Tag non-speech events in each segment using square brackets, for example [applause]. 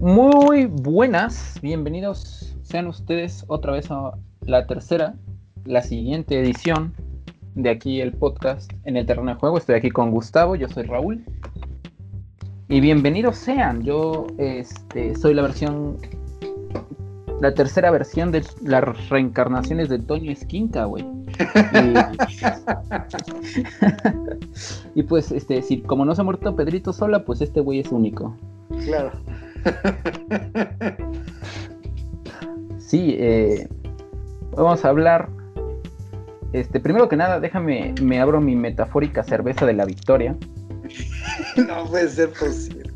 Muy buenas, bienvenidos sean ustedes otra vez a la tercera, la siguiente edición de aquí el podcast en el terreno de juego. Estoy aquí con Gustavo, yo soy Raúl. Y bienvenidos sean, yo este, soy la versión, la tercera versión de las reencarnaciones de Toño Esquinca, güey. Y, [laughs] pues, este, si como no se ha muerto Pedrito sola, pues este güey es único. Claro. [laughs] Sí, eh, vamos a hablar. Este, primero que nada, déjame, me abro mi metafórica cerveza de la victoria. [laughs] no puede ser posible.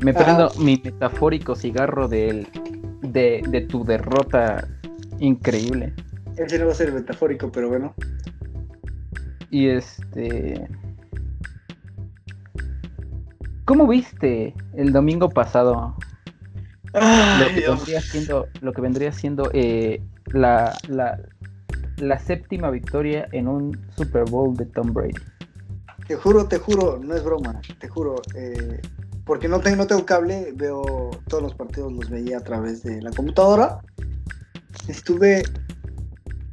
Me prendo mi metafórico cigarro de, de tu derrota increíble. Ese no va a ser metafórico, pero bueno. Y este. ¿Cómo viste el domingo pasado lo, que vendría siendo, lo que vendría siendo eh, la, la, séptima victoria en un Super Bowl de Tom Brady? Te juro, te juro, no es broma, te juro. Eh, porque no tengo, no tengo cable, veo todos los partidos, los veía a través de la computadora. Estuve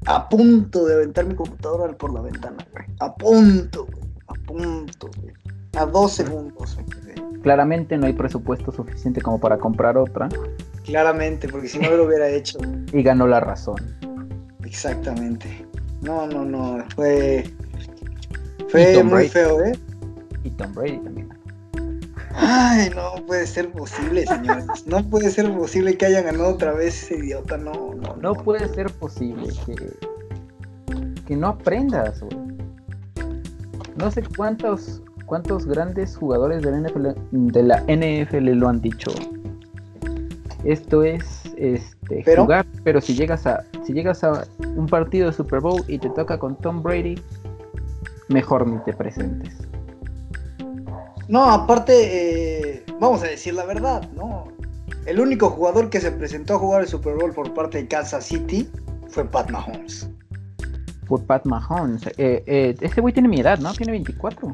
a punto de aventar mi computadora por la ventana, güey. A punto, güey. A punto, güey. A dos segundos Claramente no hay presupuesto suficiente como para comprar otra. Claramente, porque si no lo hubiera hecho. Y ganó la razón. Exactamente. No, no, no. Fue. Fue muy feo, ¿eh? Y Tom Brady también. Ay, no puede ser posible, señores. No puede ser posible que haya ganado otra vez ese idiota. No, no. No, puede ser posible que, que no aprendas, güey. No sé cuántos cuántos grandes jugadores de la NFL, de la NFL lo han dicho. Esto es este, jugar, pero si llegas a si llegas a un partido de Super Bowl y te toca con Tom Brady, mejor ni te presentes. No, aparte, eh, vamos a decir la verdad, ¿no? El único jugador que se presentó a jugar el Super Bowl por parte de Kansas City fue Pat Mahomes. Fue Pat Mahomes. Eh, eh, este güey tiene mi edad, ¿no? Tiene 24.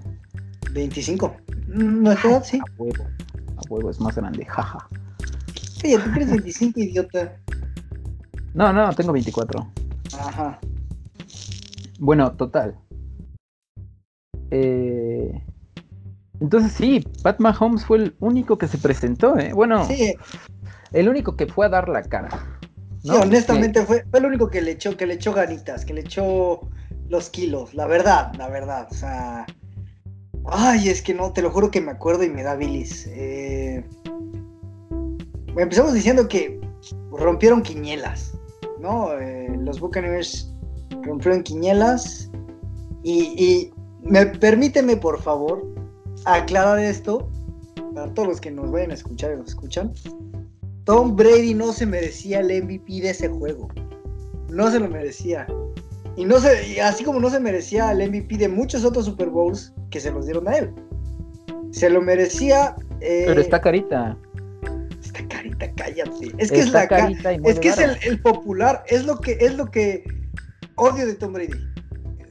25. ¿No es edad? Sí. A huevo. A huevo, es más grande, jaja. Sí, tú tienes 25, idiota. No, no, tengo 24. Ajá. Bueno, total. Eh, entonces sí, Pat Mahomes fue el único que se presentó, ¿eh? Bueno, el único que fue a dar la cara. Sí, honestamente fue, el único que le echó, que le echó ganitas, que le echó los kilos, la verdad, la verdad. O sea. Ay, es que no, te lo juro que me acuerdo y me da bilis. Eh, empezamos diciendo que rompieron quiñelas, ¿no? Eh, los Buccaneers rompieron quiñelas. Y, y me, permíteme, por favor, aclarar esto para todos los que nos vayan a escuchar y nos escuchan. Tom Brady no se merecía el MVP de ese juego. No se lo merecía. Y no se, así como no se merecía el MVP de muchos otros Super Bowls que se los dieron a él. Se lo merecía. Eh, Pero está carita. Está carita, cállate. Es que es la carita Es que es el, el, popular. Es lo que, es lo que odio de Tom Brady.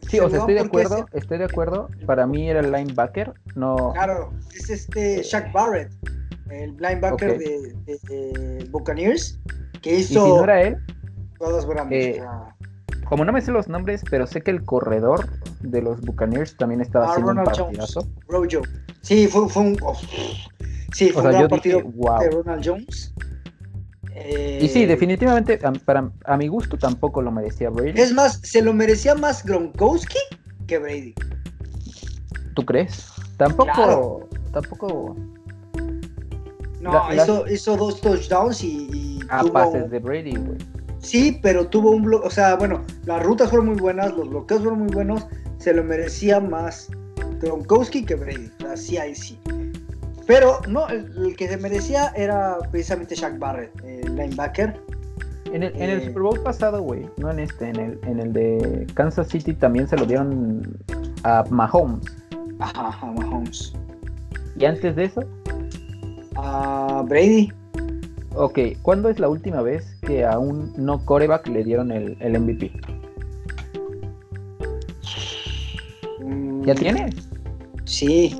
Sí, o sea, estoy de acuerdo, estoy de acuerdo. Para mí era el linebacker, no. Claro, es este Shaq Barrett, el linebacker de, Buccaneers, que hizo. ¿Y si no era él? Todos. Eh, como no me sé los nombres, pero sé que el corredor de los Buccaneers también estaba ah, haciendo un partidazo. Rojo. Sí, fue, fue un. sí, fue un gran partido de Ronald Jones. Y sí, eh, definitivamente, a, para, a mi gusto tampoco lo merecía Brady. Es más, se lo merecía más Gronkowski que Brady. ¿Tú crees? Tampoco, tampoco. No, hizo, dos touchdowns y. a pases de Brady, güey. Sí, pero tuvo un bloqueo, o sea, bueno, las rutas fueron muy buenas, los bloqueos fueron muy buenos, se lo merecía más Gronkowski que Brady, así ahí sí. Pero no, el, que se merecía era precisamente Shaq Barrett, el linebacker. En el, en el eh, Super Bowl pasado, güey, no en este, en el, en el de Kansas City también se lo dieron a Mahomes. Ajá, a Mahomes. ¿Y antes de eso? A Brady. Ok, ¿cuándo es la última vez que a un no coreback le dieron el, el MVP? ¿Ya mm, tiene? Sí.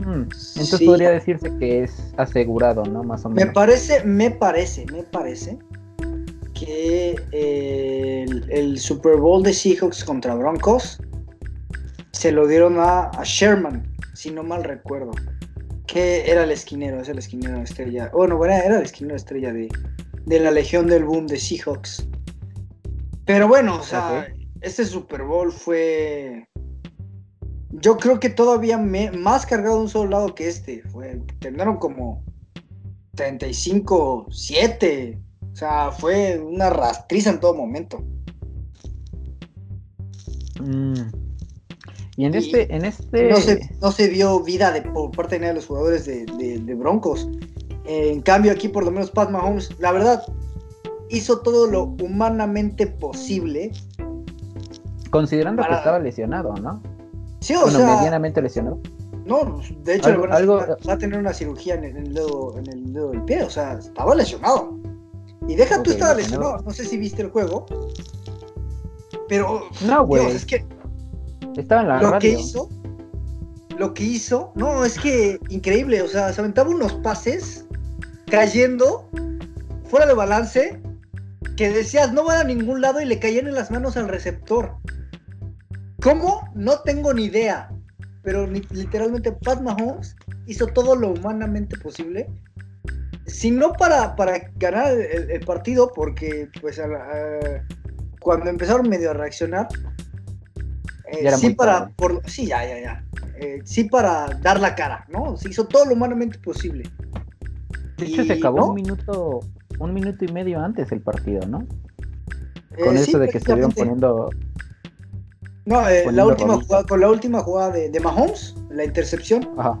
Mm, entonces Sí. podría decirse que es asegurado, ¿no? Más o Me menos. parece, me parece, me parece que eh, el, el Super Bowl de Seahawks contra Broncos se lo dieron a, a Sherman, si no mal recuerdo. Que era el esquinero, es el esquinero estrella. Bueno, era, era el esquinero estrella de, de la Legión del Boom de Seahawks. Pero bueno, o sea, Ok. este Super Bowl fue. Yo creo que todavía me- más cargado de un solo lado que este. Fue, terminaron como 35-7. O sea, fue una rastriza en todo momento. Mm. Y en Y este, en este. No se, no se vio vida de, por parte de los jugadores de, de- de Broncos. Eh, en cambio, aquí por lo menos Pat Mahomes, la verdad, hizo todo lo humanamente posible. Considerando para- que estaba lesionado, ¿no? Sí, o bueno, sea, medianamente lesionado. no, de hecho Algo- algo- va a tener una cirugía en el, en el dedo, en el dedo del pie, o sea, estaba lesionado. Y deja tú estaba lesionado. no sé si viste el juego, pero No, güey. Es que Estaba en la lo que hizo, lo que hizo, no, es que increíble, o sea, se aventaba unos pases cayendo fuera de balance que decías no van a ningún lado y le caían en las manos al receptor. ¿Cómo? No tengo ni idea. Pero literalmente Pat Mahomes hizo todo lo humanamente posible. Si no para, para ganar el, el partido, porque pues a la- a- cuando empezaron medio a reaccionar, eh, Ya era sí muy para, por, sí, ya, ya, ya. Eh, sí para dar la cara, ¿no? Se hizo todo lo humanamente posible. De hecho, se Y, acabó ¿no? un minuto, un minuto y medio antes el partido, ¿no? Eh, Con sí, eso de que estuvieron poniendo. No, eh, la poniendo última rodillas. jugada, con la última jugada de, de Mahomes, la intercepción, Ajá.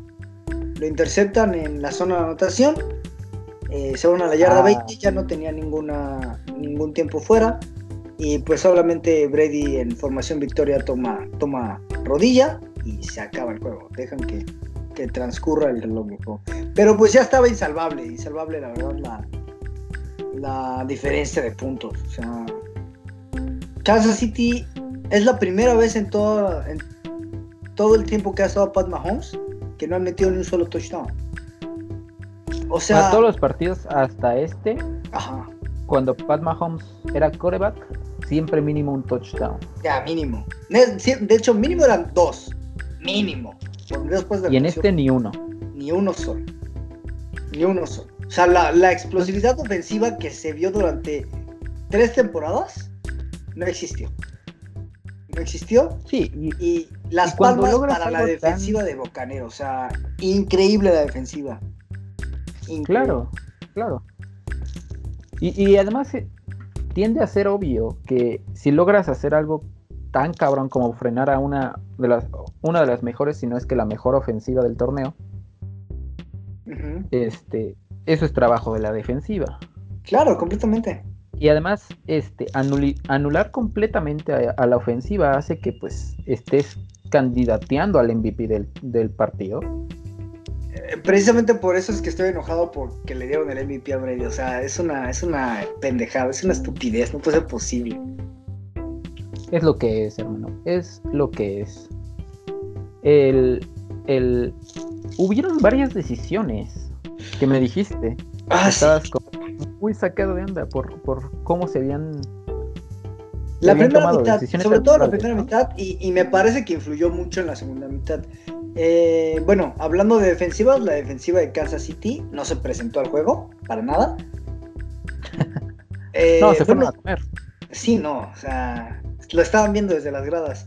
lo interceptan en la zona de anotación, eh, se van a la yarda Ah. 20, ya no tenía ninguna, ningún tiempo fuera, y pues solamente Brady en formación victoria toma, toma rodilla y se acaba el juego, dejan que, que transcurra el reloj. Pero pues ya estaba insalvable, insalvable la verdad la, la diferencia de puntos. O sea, Kansas City es la primera vez en todo, en todo el tiempo que ha estado Pat Mahomes que no ha metido ni un solo touchdown. O sea, Para todos los partidos hasta este, ajá, cuando Pat Mahomes era coreback, siempre mínimo un touchdown. ya mínimo. De hecho, mínimo eran dos. Mínimo. Por después de la Y en este ni uno. ni uno solo. Ni uno solo. O sea, la, la explosividad ofensiva que se vio durante tres temporadas no existió. No existió. Sí, y, Y las Y palmas para la defensiva de Bocanero. O sea, increíble la defensiva. Increíble. claro, claro. Y, y además eh, tiende a ser obvio que si logras hacer algo tan cabrón como frenar a una de las una de las mejores, si no es que la mejor ofensiva del torneo, este, eso es trabajo de la defensiva. Claro, completamente. Y además, este, anular completamente a, a la ofensiva hace que pues estés candidateando al MVP del, del partido. Precisamente por eso es que estoy enojado porque le dieron el MVP a Brady. O sea, es una, es una pendejada, es una estupidez, no puede ser posible. Es lo que es, hermano. Es lo que es. El, el... Hubieron varias decisiones que me dijiste. Ah, sí. Estabas como muy sacado de onda por, por cómo se habían... La primera mitad, sobre todo la primera mitad, y, y me parece que influyó mucho en la segunda mitad. Eh, bueno, hablando de defensivas, la defensiva de Kansas City no se presentó al juego, para nada. [laughs] Eh, No, se fueron bueno, a comer. Sí, no, o sea, lo estaban viendo desde las gradas.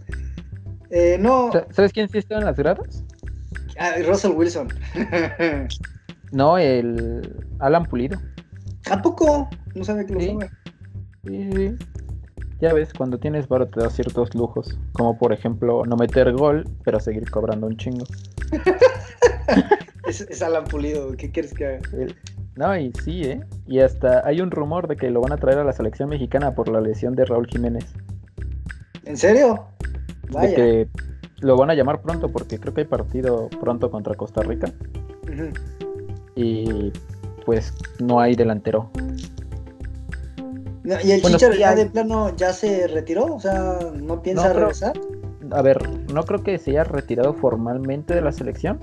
Eh, no, Sa- ¿Sabes quién sí estaba en las gradas? ah, Russell Wilson. [laughs] No, el Alan Pulido. ¿A poco? No sabía que lo Sí. Sí, sí. Ya ves, cuando tienes varo te da ciertos lujos, como por ejemplo no meter gol, pero seguir cobrando un chingo. Es, es Alan Pulido, ¿qué quieres que haga? El- No, y sí, ¿eh? Y hasta hay un rumor de que lo van a traer a la selección mexicana por la lesión de Raúl Jiménez. ¿En serio? De Vaya. que lo van a llamar pronto porque creo que hay partido pronto contra Costa Rica y pues no hay delantero. ¿Y el Bueno, Chicharo sí ya de plano ya se retiró? O sea, ¿no piensa No, creo- regresar? A ver, no creo que se haya retirado formalmente de la selección,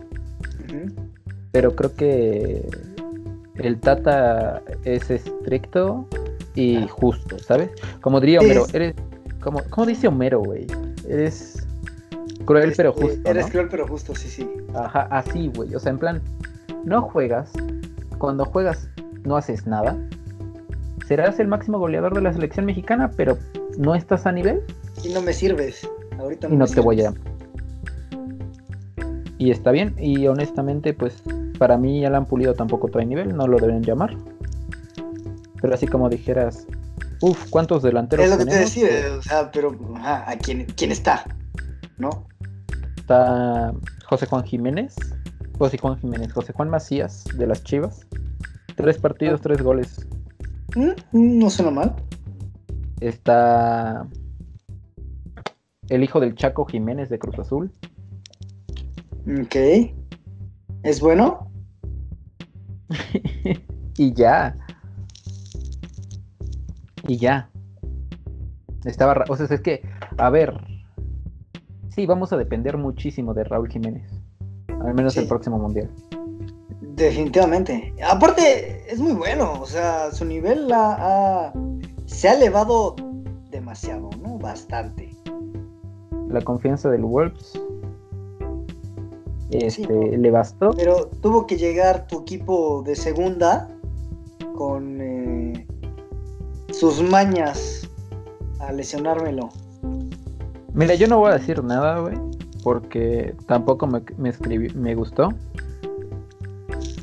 pero creo que el Tata es estricto y Ah. justo, ¿sabes? Como diría Homero, es- eres, como, ¿cómo dice Homero, güey? Eres cruel pero justo, Eres ¿no? cruel pero justo, sí, sí. Ajá, así, güey. O sea, en plan, no juegas. Cuando juegas, no haces nada. Serás el máximo goleador de la selección mexicana, pero no estás a nivel Y no me sirves. Ahorita y no te voy a. Y está bien. Y honestamente, pues para mí Alan Pulido tampoco trae nivel, no lo deben llamar. Pero así como dijeras, uff, ¿cuántos delanteros Es lo que te decía, o sea, pero ajá, ¿a quién, quién está? ¿No? Está José Juan Jiménez, José Juan Jiménez, José Juan Macías de las Chivas. Tres partidos, tres goles. Mm, No suena mal. Está el hijo del Chaco Jiménez de Cruz Azul. Ok. ¿Es bueno? [laughs] y ya. Y ya. Estaba, o sea, es que, a ver, sí, vamos a depender muchísimo de Raúl Jiménez. Al menos Sí. el próximo mundial. Definitivamente. Aparte, es muy bueno. O sea, su nivel ha- ha- se ha elevado demasiado, ¿no? Bastante. La confianza del Wolves este, Sí, le bastó. Pero tuvo que llegar tu equipo de segunda con eh, sus mañas a lesionármelo. Mira, yo no voy a decir nada, güey, porque tampoco me, me escribí, me gustó.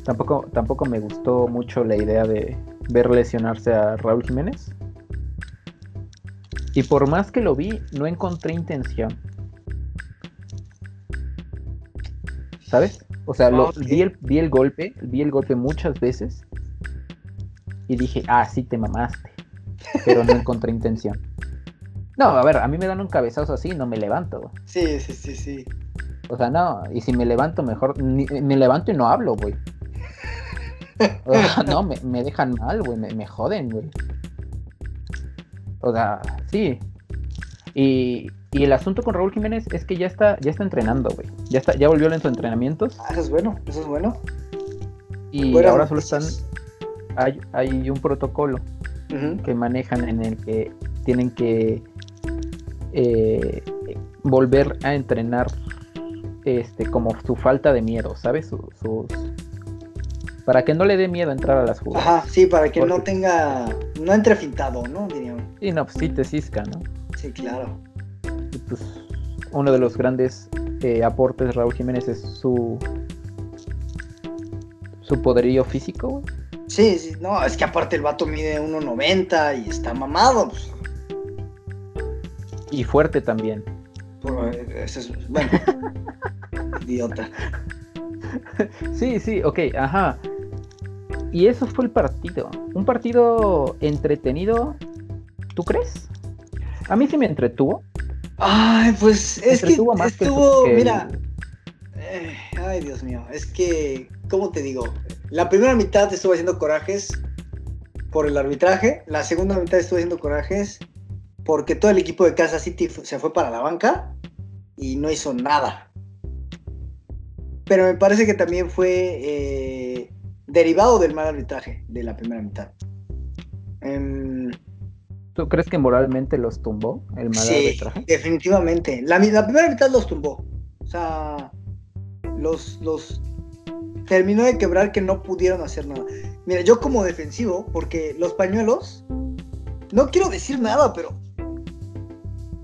Tampoco, tampoco me gustó mucho la idea de ver lesionarse a Raúl Jiménez. Y por más que lo vi, no encontré intención. ¿Sabes? O sea, lo- vi, el, vi el golpe, vi el golpe muchas veces. Y dije, ah, sí te mamaste. Pero no encontré intención. No, a ver, a mí me dan un cabezazo así, no me levanto. güey. Sí, sí, sí, sí. O sea, no, y si me levanto mejor, ni- me levanto y no hablo, güey. [laughs] [laughs] No, me, me dejan mal, güey, me, me joden, güey. O sea, sí. Y, y el asunto con Raúl Jiménez es que ya está, ya está entrenando, güey. Ya está, ya volvió en sus entrenamientos Ah, eso es bueno, eso es bueno. y ahora solo están, hay, hay un protocolo que manejan en el que tienen que eh, volver a entrenar este como su falta de miedo, ¿sabes? Su- sus para que no le dé miedo entrar a las jugadas. Ajá, sí, para que no tenga, no entre fintado, ¿no? Diríamos. Y no, pues sí te cisca, ¿no? Sí, claro. Y pues uno de los grandes eh, aportes de Raúl Jiménez es su su poderío físico, güey. Sí, sí, no, es que aparte el vato mide 1.90 y está mamado. Pues, y fuerte también. por- eso es, bueno, [laughs] idiota. Sí, sí, ok, ajá. Y eso fue el partido. Un partido entretenido, ¿tú crees? A mí sí me entretuvo. Ay, pues es que estuvo, que el- mira, eh, ay Dios mío, es que, ¿cómo te digo? La primera mitad estuve haciendo corajes por el arbitraje, la segunda mitad estuve haciendo corajes porque todo el equipo de Kansas City se fue para la banca y no hizo nada. Pero me parece que también fue eh, derivado del mal arbitraje de la primera mitad. Em, ¿Tú crees que moralmente los tumbó el mal Sí, arbitraje? definitivamente. La, primera mitad los tumbó. O sea, los, los terminó de quebrar que no pudieron hacer nada. Mira, yo como defensivo, porque los pañuelos, no quiero decir nada, pero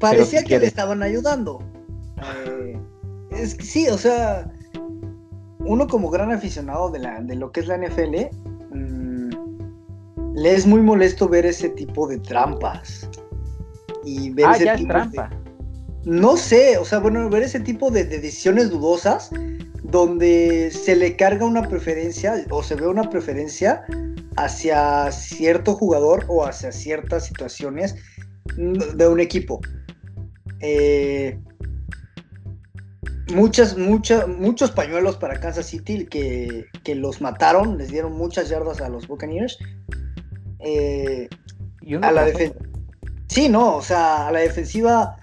parecía que le estaban ayudando. Eh, es que sí, o sea, uno como gran aficionado de, la, de lo que es la NFL, mm, le es muy molesto ver ese tipo de trampas. Y ver Ah, ese ya es tipo de- trampa. no sé, o sea, bueno, ver ese tipo de, de decisiones dudosas donde se le carga una preferencia o se ve una preferencia hacia cierto jugador o hacia ciertas situaciones de un equipo. Eh, muchas, muchas, muchos pañuelos para Kansas City que, que los mataron, les dieron muchas yardas a los Buccaneers. Eh, Y a la defen-. Sí, no, o sea, a la defensiva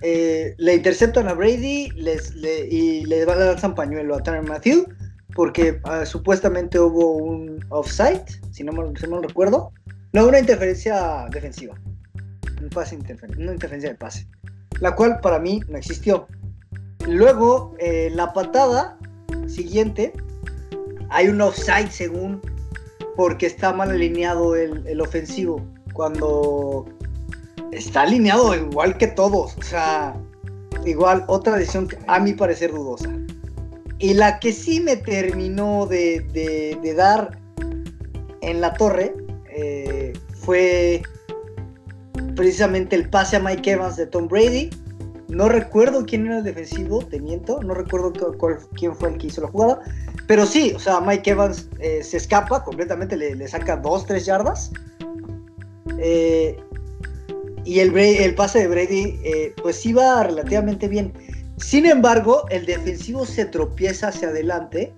eh, le interceptan a Brady les, le- y le lanzan pañuelo a Tanner Matthew porque ah, supuestamente hubo un offside, si no, mal, si mal recuerdo. No, una interferencia defensiva. Un pase interfer- una interferencia de pase. La cual para mí no existió. Luego, eh, la patada siguiente, hay un offside según, porque está mal alineado el, ofensivo. Cuando está alineado igual que todos. O sea, igual otra decisión a mi parecer dudosa. Y la que sí me terminó de dar en la torre eh, fue precisamente el pase a Mike Evans de Tom Brady. No recuerdo quién era el defensivo, te miento, no recuerdo quién fue el que hizo la jugada. Pero sí, o sea, Mike Evans eh, se escapa completamente, le, saca 2, 3 yardas. Eh, y el, pase de Brady, eh, pues iba relativamente bien. Sin embargo, el defensivo se tropieza hacia adelante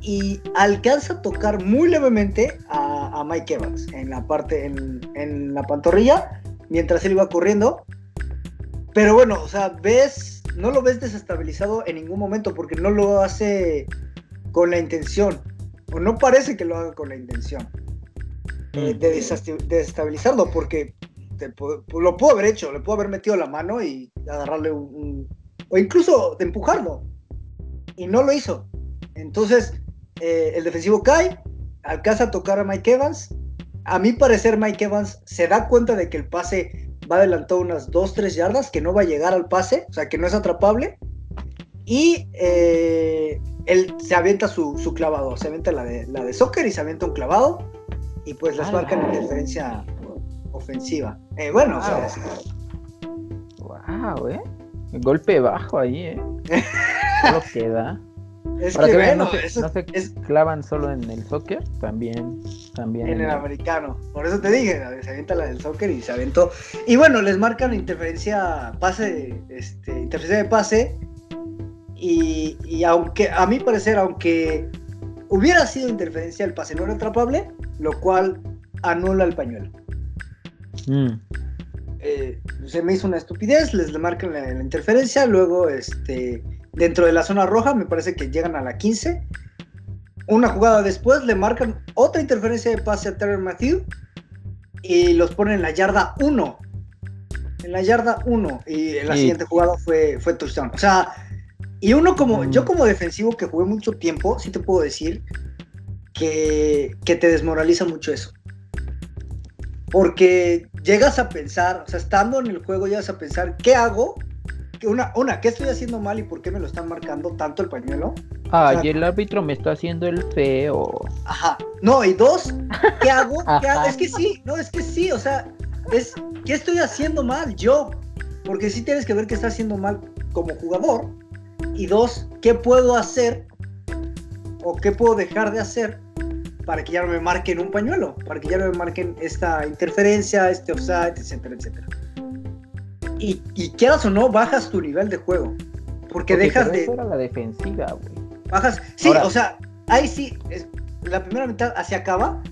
y alcanza a tocar muy levemente a, Mike Evans en la parte, en la pantorrilla, mientras él iba corriendo. Pero bueno, o sea, ves, no lo ves desestabilizado en ningún momento porque no lo hace con la intención, o no parece que lo haga con la intención eh, de desasti- de desestabilizarlo, porque te lo pudo haber hecho, le pudo haber metido la mano y agarrarle un, un- o incluso de empujarlo, y no lo hizo. Entonces, eh, el defensivo cae, alcanza a tocar a Mike Evans. A mi parecer, Mike Evans se da cuenta de que el pase va adelantado unas 2-3 yardas, que no va a llegar al pase, o sea, que no es atrapable. Y eh, él se avienta su, su clavado, se avienta la de, la de soccer y se avienta un clavado. Y pues les Ah, marcan interferencia ofensiva. Eh, bueno, o sea, Wow, eh. Golpe bajo ahí, eh. [laughs] Solo queda. Es Para que que vean, bueno, no se, eso no se es clavan solo en el soccer, también, también en el el- americano. Por eso te dije, se avienta la del soccer y se aventó. Y bueno, les marcan interferencia, pase, este, interferencia de pase. Y, y aunque, a mi parecer, aunque hubiera sido interferencia, el pase no era atrapable, lo cual anula el pañuelo. Mm. eh, se me hizo una estupidez, les marcan la, la interferencia, luego este, dentro de la zona roja me parece que llegan a la 15. Una jugada después le marcan otra interferencia de pase a Terry Matthew y los ponen en la yarda 1. En la yarda 1 y en la siguiente jugada fue, fue touchdown. O sea, y uno como, Mm. yo como defensivo que jugué mucho tiempo, sí te puedo decir que, que te desmoraliza mucho eso. Porque llegas a pensar, o sea, estando en el juego, llegas a pensar, ¿qué hago? Una, una, ¿qué estoy haciendo mal y por qué me lo están marcando tanto el pañuelo? Ay, O sea- el árbitro me está haciendo el feo. Ajá. No, y dos, ¿qué hago? [laughs] ¿Qué hago? Ajá. Es que sí, no, es que sí, o sea, es, ¿qué estoy haciendo mal yo? Porque sí tienes que ver qué está haciendo mal como jugador. Y dos, ¿qué puedo hacer o qué puedo dejar de hacer para que ya no me marquen un pañuelo? Para que ya no me marquen esta interferencia, este offside, etcétera, etcétera. Y, y quieras o no, bajas tu nivel de juego. Porque dejas de, era la defensiva, güey. Bajas. Sí, Ahora- o sea, ahí sí, es- la primera mitad así acaba,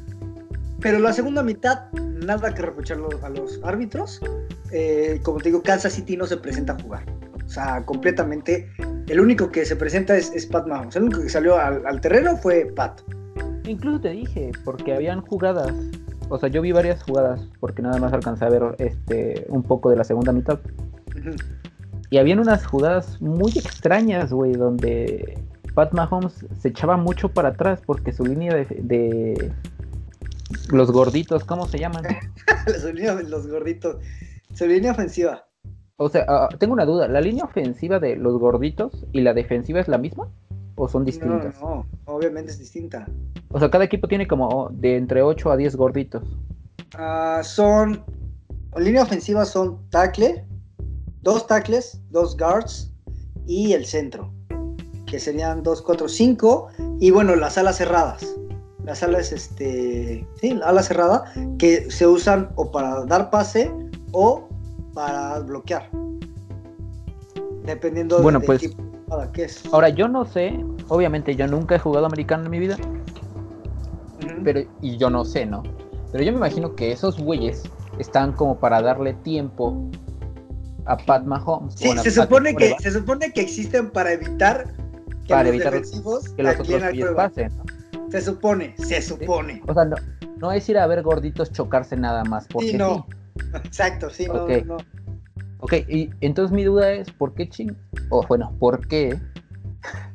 pero la segunda mitad, nada que reprochar lo- a los árbitros. Eh, como te digo, Kansas City no se presenta a jugar. O sea, completamente. El único que se presenta es, es Pat Mahomes. El único que salió al, al terreno fue Pat. Incluso te dije, porque habían jugadas. O sea, yo vi varias jugadas, porque nada más alcancé a ver este un poco de la segunda mitad. Y habían unas jugadas muy extrañas, güey, donde Pat Mahomes se echaba mucho para atrás porque su línea de, de los gorditos, ¿cómo se llaman? [laughs] Su línea de los gorditos. Su línea ofensiva. O sea, ah, tengo una duda, ¿la línea ofensiva de los gorditos y la defensiva es la misma? ¿O son No, distintas? no, obviamente es distinta. O sea, cada equipo tiene como de entre 8 a 10 gorditos. Ah, son. Línea ofensiva son tackle, dos tackles, dos guards y el centro, que serían 2, 4, 5. Y bueno, las alas cerradas. Las alas, este. Sí, la ala cerrada, que se usan o para dar pase o para bloquear. Dependiendo Bueno, del pues- tipo jugada que es. Ahora, yo no sé, obviamente yo nunca he jugado americano en mi vida, pero y yo no sé, ¿no? Pero yo me imagino que esos güeyes están como para darle tiempo a Pat Mahomes. Sí, se supone que, se supone que existen para evitar que Para los evitar defensivos que los otros pies pasen, ¿no? Se supone, se supone. O sea, no, no es ir a ver gorditos chocarse nada más porque Sí, no. sí. [laughs] Exacto, sí, no, Ok. no. Ok, y entonces mi duda es, ¿por qué ching... O bueno, ¿por qué?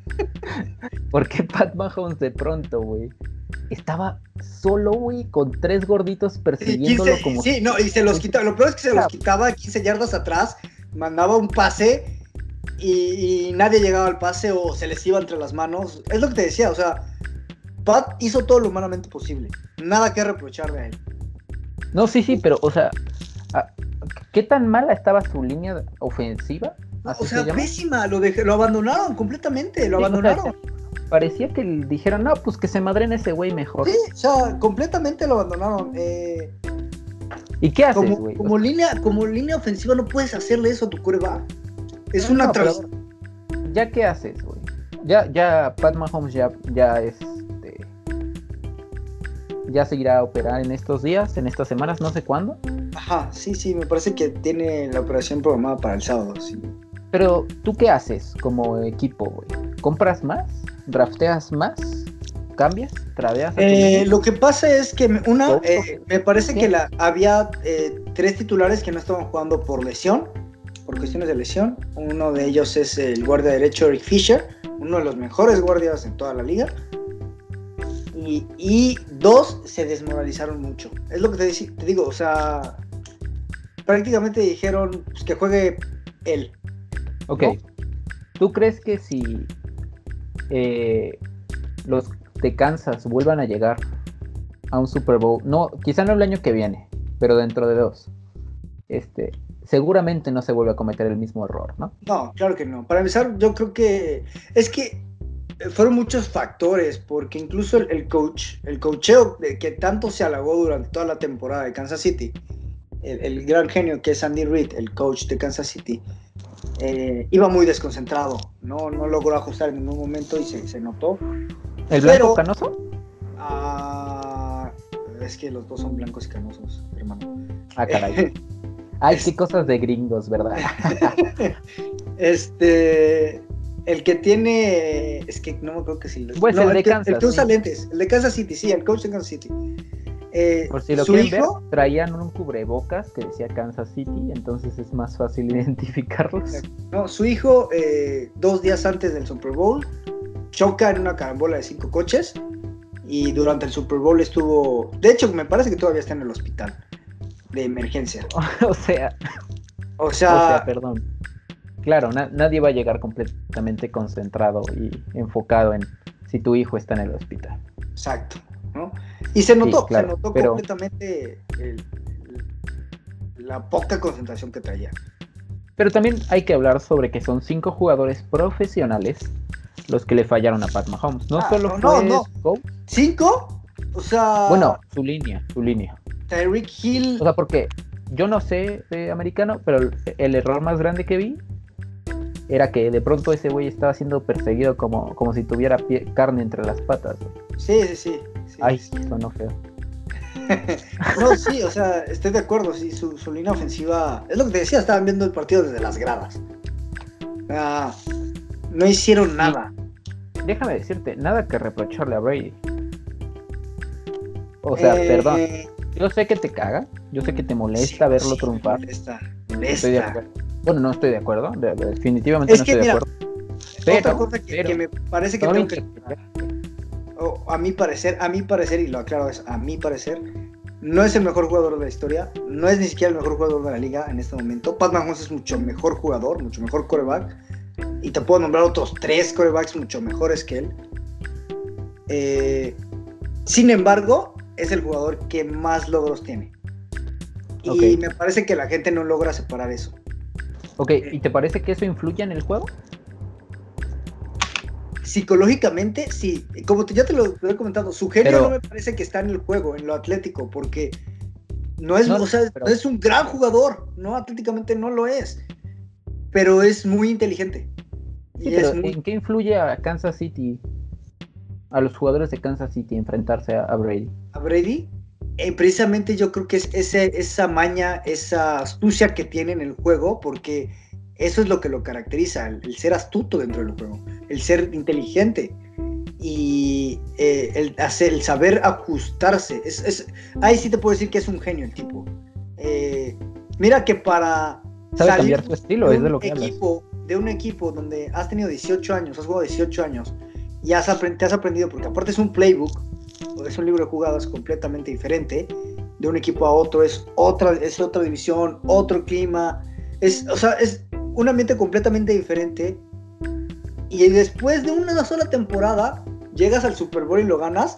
[laughs] ¿Por qué Pat Mahomes de pronto, güey? Estaba solo, güey, con tres gorditos persiguiéndolo 15 como... sí, no, y se los quitaba. Lo peor es que se los quitaba 15 yardas atrás, mandaba un pase y, y nadie llegaba al pase o se les iba entre las manos. Es lo que te decía, o sea, Pat hizo todo lo humanamente posible. Nada que reprocharle a él. No, sí, sí, pero, o sea, ¿qué tan mala estaba su línea ofensiva? ¿Así O sea, se pésima, lo, dej- lo abandonaron completamente, lo Sí, o sea, abandonaron. Parecía que le dijeran, no, pues que se madren ese güey mejor. Sí, o sea, completamente lo abandonaron. Eh, ¿Y qué haces, como, güey? como línea, como línea ofensiva no puedes hacerle eso a tu curva. Es No, una tras... ¿Ya qué haces, güey? Ya, ya Pat Mahomes ya, ya este, ya se irá a operar en estos días, en estas semanas, no sé cuándo. Ajá, sí, sí, me parece que tiene la operación programada para el sábado, sí. Pero, ¿tú qué haces como equipo, güey? ¿Compras más? ¿Drafteas más? ¿Cambias? ¿Tradeas? Eh, lo que pasa es que una, eh, me parece ¿qué? que la, había eh, tres titulares que no estaban jugando por lesión, por cuestiones de lesión. Uno de ellos es el guardia derecho Eric Fisher, uno de los mejores guardias en toda la liga. Y, y dos se desmoralizaron mucho. Es lo que te digo, o sea, prácticamente dijeron pues, que juegue él. Ok. ¿no? ¿Tú crees que si eh, los de Kansas vuelvan a llegar a un Super Bowl, no, quizá no el año que viene, pero dentro de dos, este, seguramente no se vuelve a cometer el mismo error, ¿no? No, claro que no. Para empezar, yo creo que es que fueron muchos factores, porque incluso el, el coach, el coacheo que tanto se halagó durante toda la temporada de Kansas City, el, el gran genio que es Andy Reid, el coach de Kansas City, eh, iba muy desconcentrado, no, no logró ajustar en ningún momento y se, se notó. ¿El Pero- blanco canoso? Ah, es que los dos son blancos y canosos, hermano. Ah, caray. [laughs] Ay, qué cosas de gringos, ¿verdad? [laughs] este. El que tiene. Es que no me acuerdo que si. Pues no, el de que, Kansas, El que usa sí. lentes. El de Kansas City, sí, el coach de Kansas City. Eh, Por si lo quieren hijo. ver, traían un cubrebocas que decía Kansas City, entonces es más fácil [laughs] identificarlos. No, su hijo, eh, dos días antes del Super Bowl, choca en una carambola de cinco coches. Y durante el Super Bowl estuvo. De hecho, me parece que todavía está en el hospital de emergencia. [laughs] o sea, O o sea, sea, perdón. Claro, na- nadie va a llegar completamente concentrado y enfocado en si tu hijo está en el hospital. exacto. ¿No? Y se notó, claro, se notó pero- completamente el- la poca concentración que traía. Pero también hay que hablar sobre que son cinco jugadores profesionales los que le fallaron a Pat Mahomes. No Ah, solo no, fue no, ¿Cinco? O sea, bueno, su línea, su línea. Tyreek Hill. O sea, porque yo no sé de americano, pero el, el error más grande que vi era que de pronto ese güey estaba siendo perseguido como, como si tuviera pie- carne entre las patas. güey. sí, sí, sí. Sí, Ay, sí. sonó feo. [laughs] No, sí, o sea, estoy de acuerdo, sí, su, su línea ofensiva. Es lo que te decía, estaban viendo el partido desde las gradas. Ah, no hicieron nada. Déjame decirte, nada que reprocharle a Brady. O sea, Eh, perdón, yo sé que te caga, yo sé que te molesta sí, verlo sí, triunfar. Molesta, Estoy de molesta. acuerdo. Bueno, no estoy de acuerdo, de- de- definitivamente Es no que, estoy de acuerdo. Otra Pero, cosa que, pero, que me parece que no tengo que. O a mi parecer, a mi parecer, y lo aclaro, es a mi parecer, no es el mejor jugador de la historia, no es ni siquiera el mejor jugador de la liga en este momento. Pat Mahomes es mucho mejor jugador, mucho mejor coreback, y te puedo nombrar otros tres corebacks mucho mejores que él. Eh, sin embargo, es el jugador que más logros tiene. Y me parece que la gente no logra separar eso. Ok, ¿y te parece que eso influye en el juego? Psicológicamente, sí. Como te- ya te lo, he comentado, su genio Pero- no me parece que está en el juego, en lo atlético, porque no es, No, o sea, pero- no es un gran jugador, no atléticamente no lo es, pero es muy inteligente. Sí, Y pero es muy, ¿en qué influye a Kansas City, a los jugadores de Kansas City enfrentarse a, a Brady? a Brady, eh, precisamente yo creo que es ese, esa maña, esa astucia que tiene en el juego, porque Eso es lo que lo caracteriza, el, ser astuto dentro del juego, el ser inteligente y eh, el, hacer, el saber ajustarse. Es, ahí sí te puedo decir que es un genio el tipo. Eh, mira que para Sabe cambiar tu estilo, de es de lo que equipo, De un equipo donde has tenido 18 años, has jugado 18 años, y has te has aprendido, porque aparte es un playbook, es un libro de jugadas completamente diferente, de un equipo a otro, es otra, es otra división, otro clima, es, o sea, es un ambiente completamente diferente. Y después de una sola temporada, llegas al Super Bowl y lo ganas,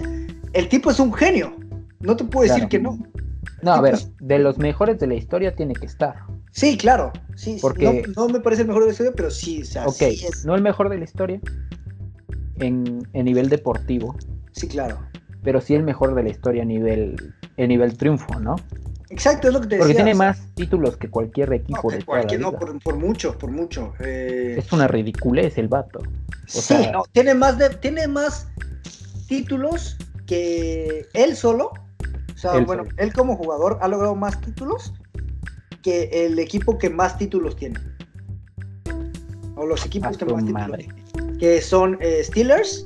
el tipo es un genio. No te puedo decir que no. No, a ver, de los mejores de la historia tiene que estar. Sí, claro. Sí, Porque... no, me parece el mejor de la historia, pero sí, o sea, Ok, no el mejor de la historia en, en, nivel deportivo. Sí, claro. Pero sí el mejor de la historia a nivel, en nivel triunfo, ¿no? Exacto, es lo que te decía. Porque tiene más títulos que cualquier equipo de cualquier, No, por, mucho, por mucho. Eh. Es una ridiculez el vato. sí, no, tiene más, de, tiene más títulos que él solo. O sea, bueno, él como jugador ha logrado más títulos que el equipo que más títulos tiene. O los equipos que más títulos Que son eh, Steelers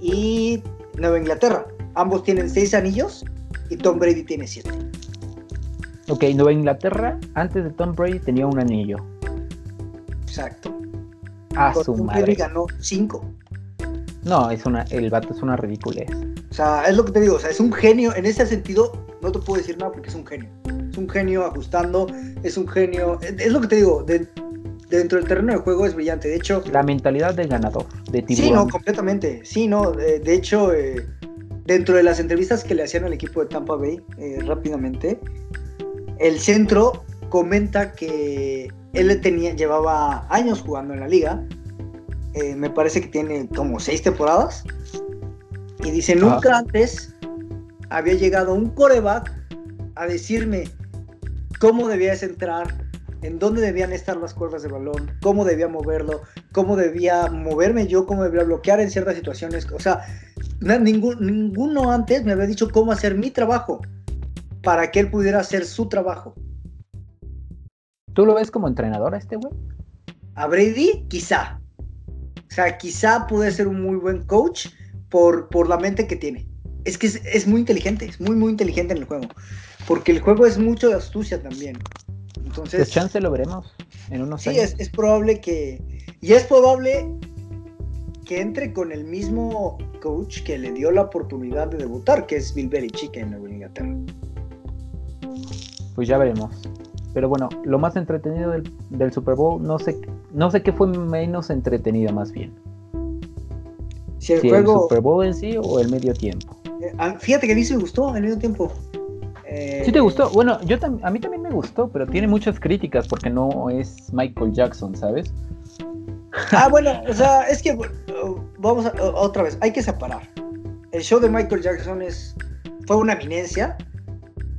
y Nueva Inglaterra. Ambos tienen seis anillos y Tom Brady tiene siete. Ok, Nueva Inglaterra antes de Tom Brady tenía un anillo. Exacto. Ah, su Tom Brady ganó cinco. No, es una, el vato es una ridiculez. O sea, es lo que te digo, o sea, es un genio. En ese sentido, no te puedo decir nada porque es un genio es un genio ajustando, es un genio, es lo que te digo, dentro del terreno de juego es brillante, de hecho... La mentalidad del ganador, de tiburón. Sí, no, completamente, sí, no, de, hecho, eh, dentro de las entrevistas que le hacían al equipo de Tampa Bay, eh, rápidamente, el centro comenta que él tenía, llevaba años jugando en la liga, eh, me parece que tiene como seis temporadas, y dice, nunca ah. antes había llegado un coreback a decirme cómo debías entrar, en dónde debían estar las cuerdas de balón, cómo debía moverlo, cómo debía moverme yo, cómo debía bloquear en ciertas situaciones. O sea, ningún, ninguno antes me había dicho cómo hacer mi trabajo para que él pudiera hacer su trabajo. ¿Tú lo ves como entrenador a este güey? A Brady, quizá. O sea, quizá puede ser un muy buen coach por, por la mente que tiene. Es que es, es muy inteligente, es muy, muy inteligente en el juego. Porque el juego es mucho de astucia también. Entonces. Pues chance lo veremos en unos sí, años. Sí, es, probable que. Y es probable que entre con el mismo coach que le dio la oportunidad de debutar, que es Bill Belichick en Nueva Inglaterra. Pues ya veremos. Pero bueno, lo más entretenido del, Super Bowl, no sé, no sé qué fue menos entretenido más bien. Si el, juego... Super Bowl en sí o el medio tiempo. Eh, ah, fíjate que a mí se me gustó el medio tiempo. Eh, ¿Sí te gustó? Bueno, yo a mí también me gustó, pero tiene muchas críticas porque no es Michael Jackson, ¿sabes? Ah, [laughs] bueno, o sea, es que vamos a, otra vez, hay que separar. El show de Michael Jackson es fue una eminencia,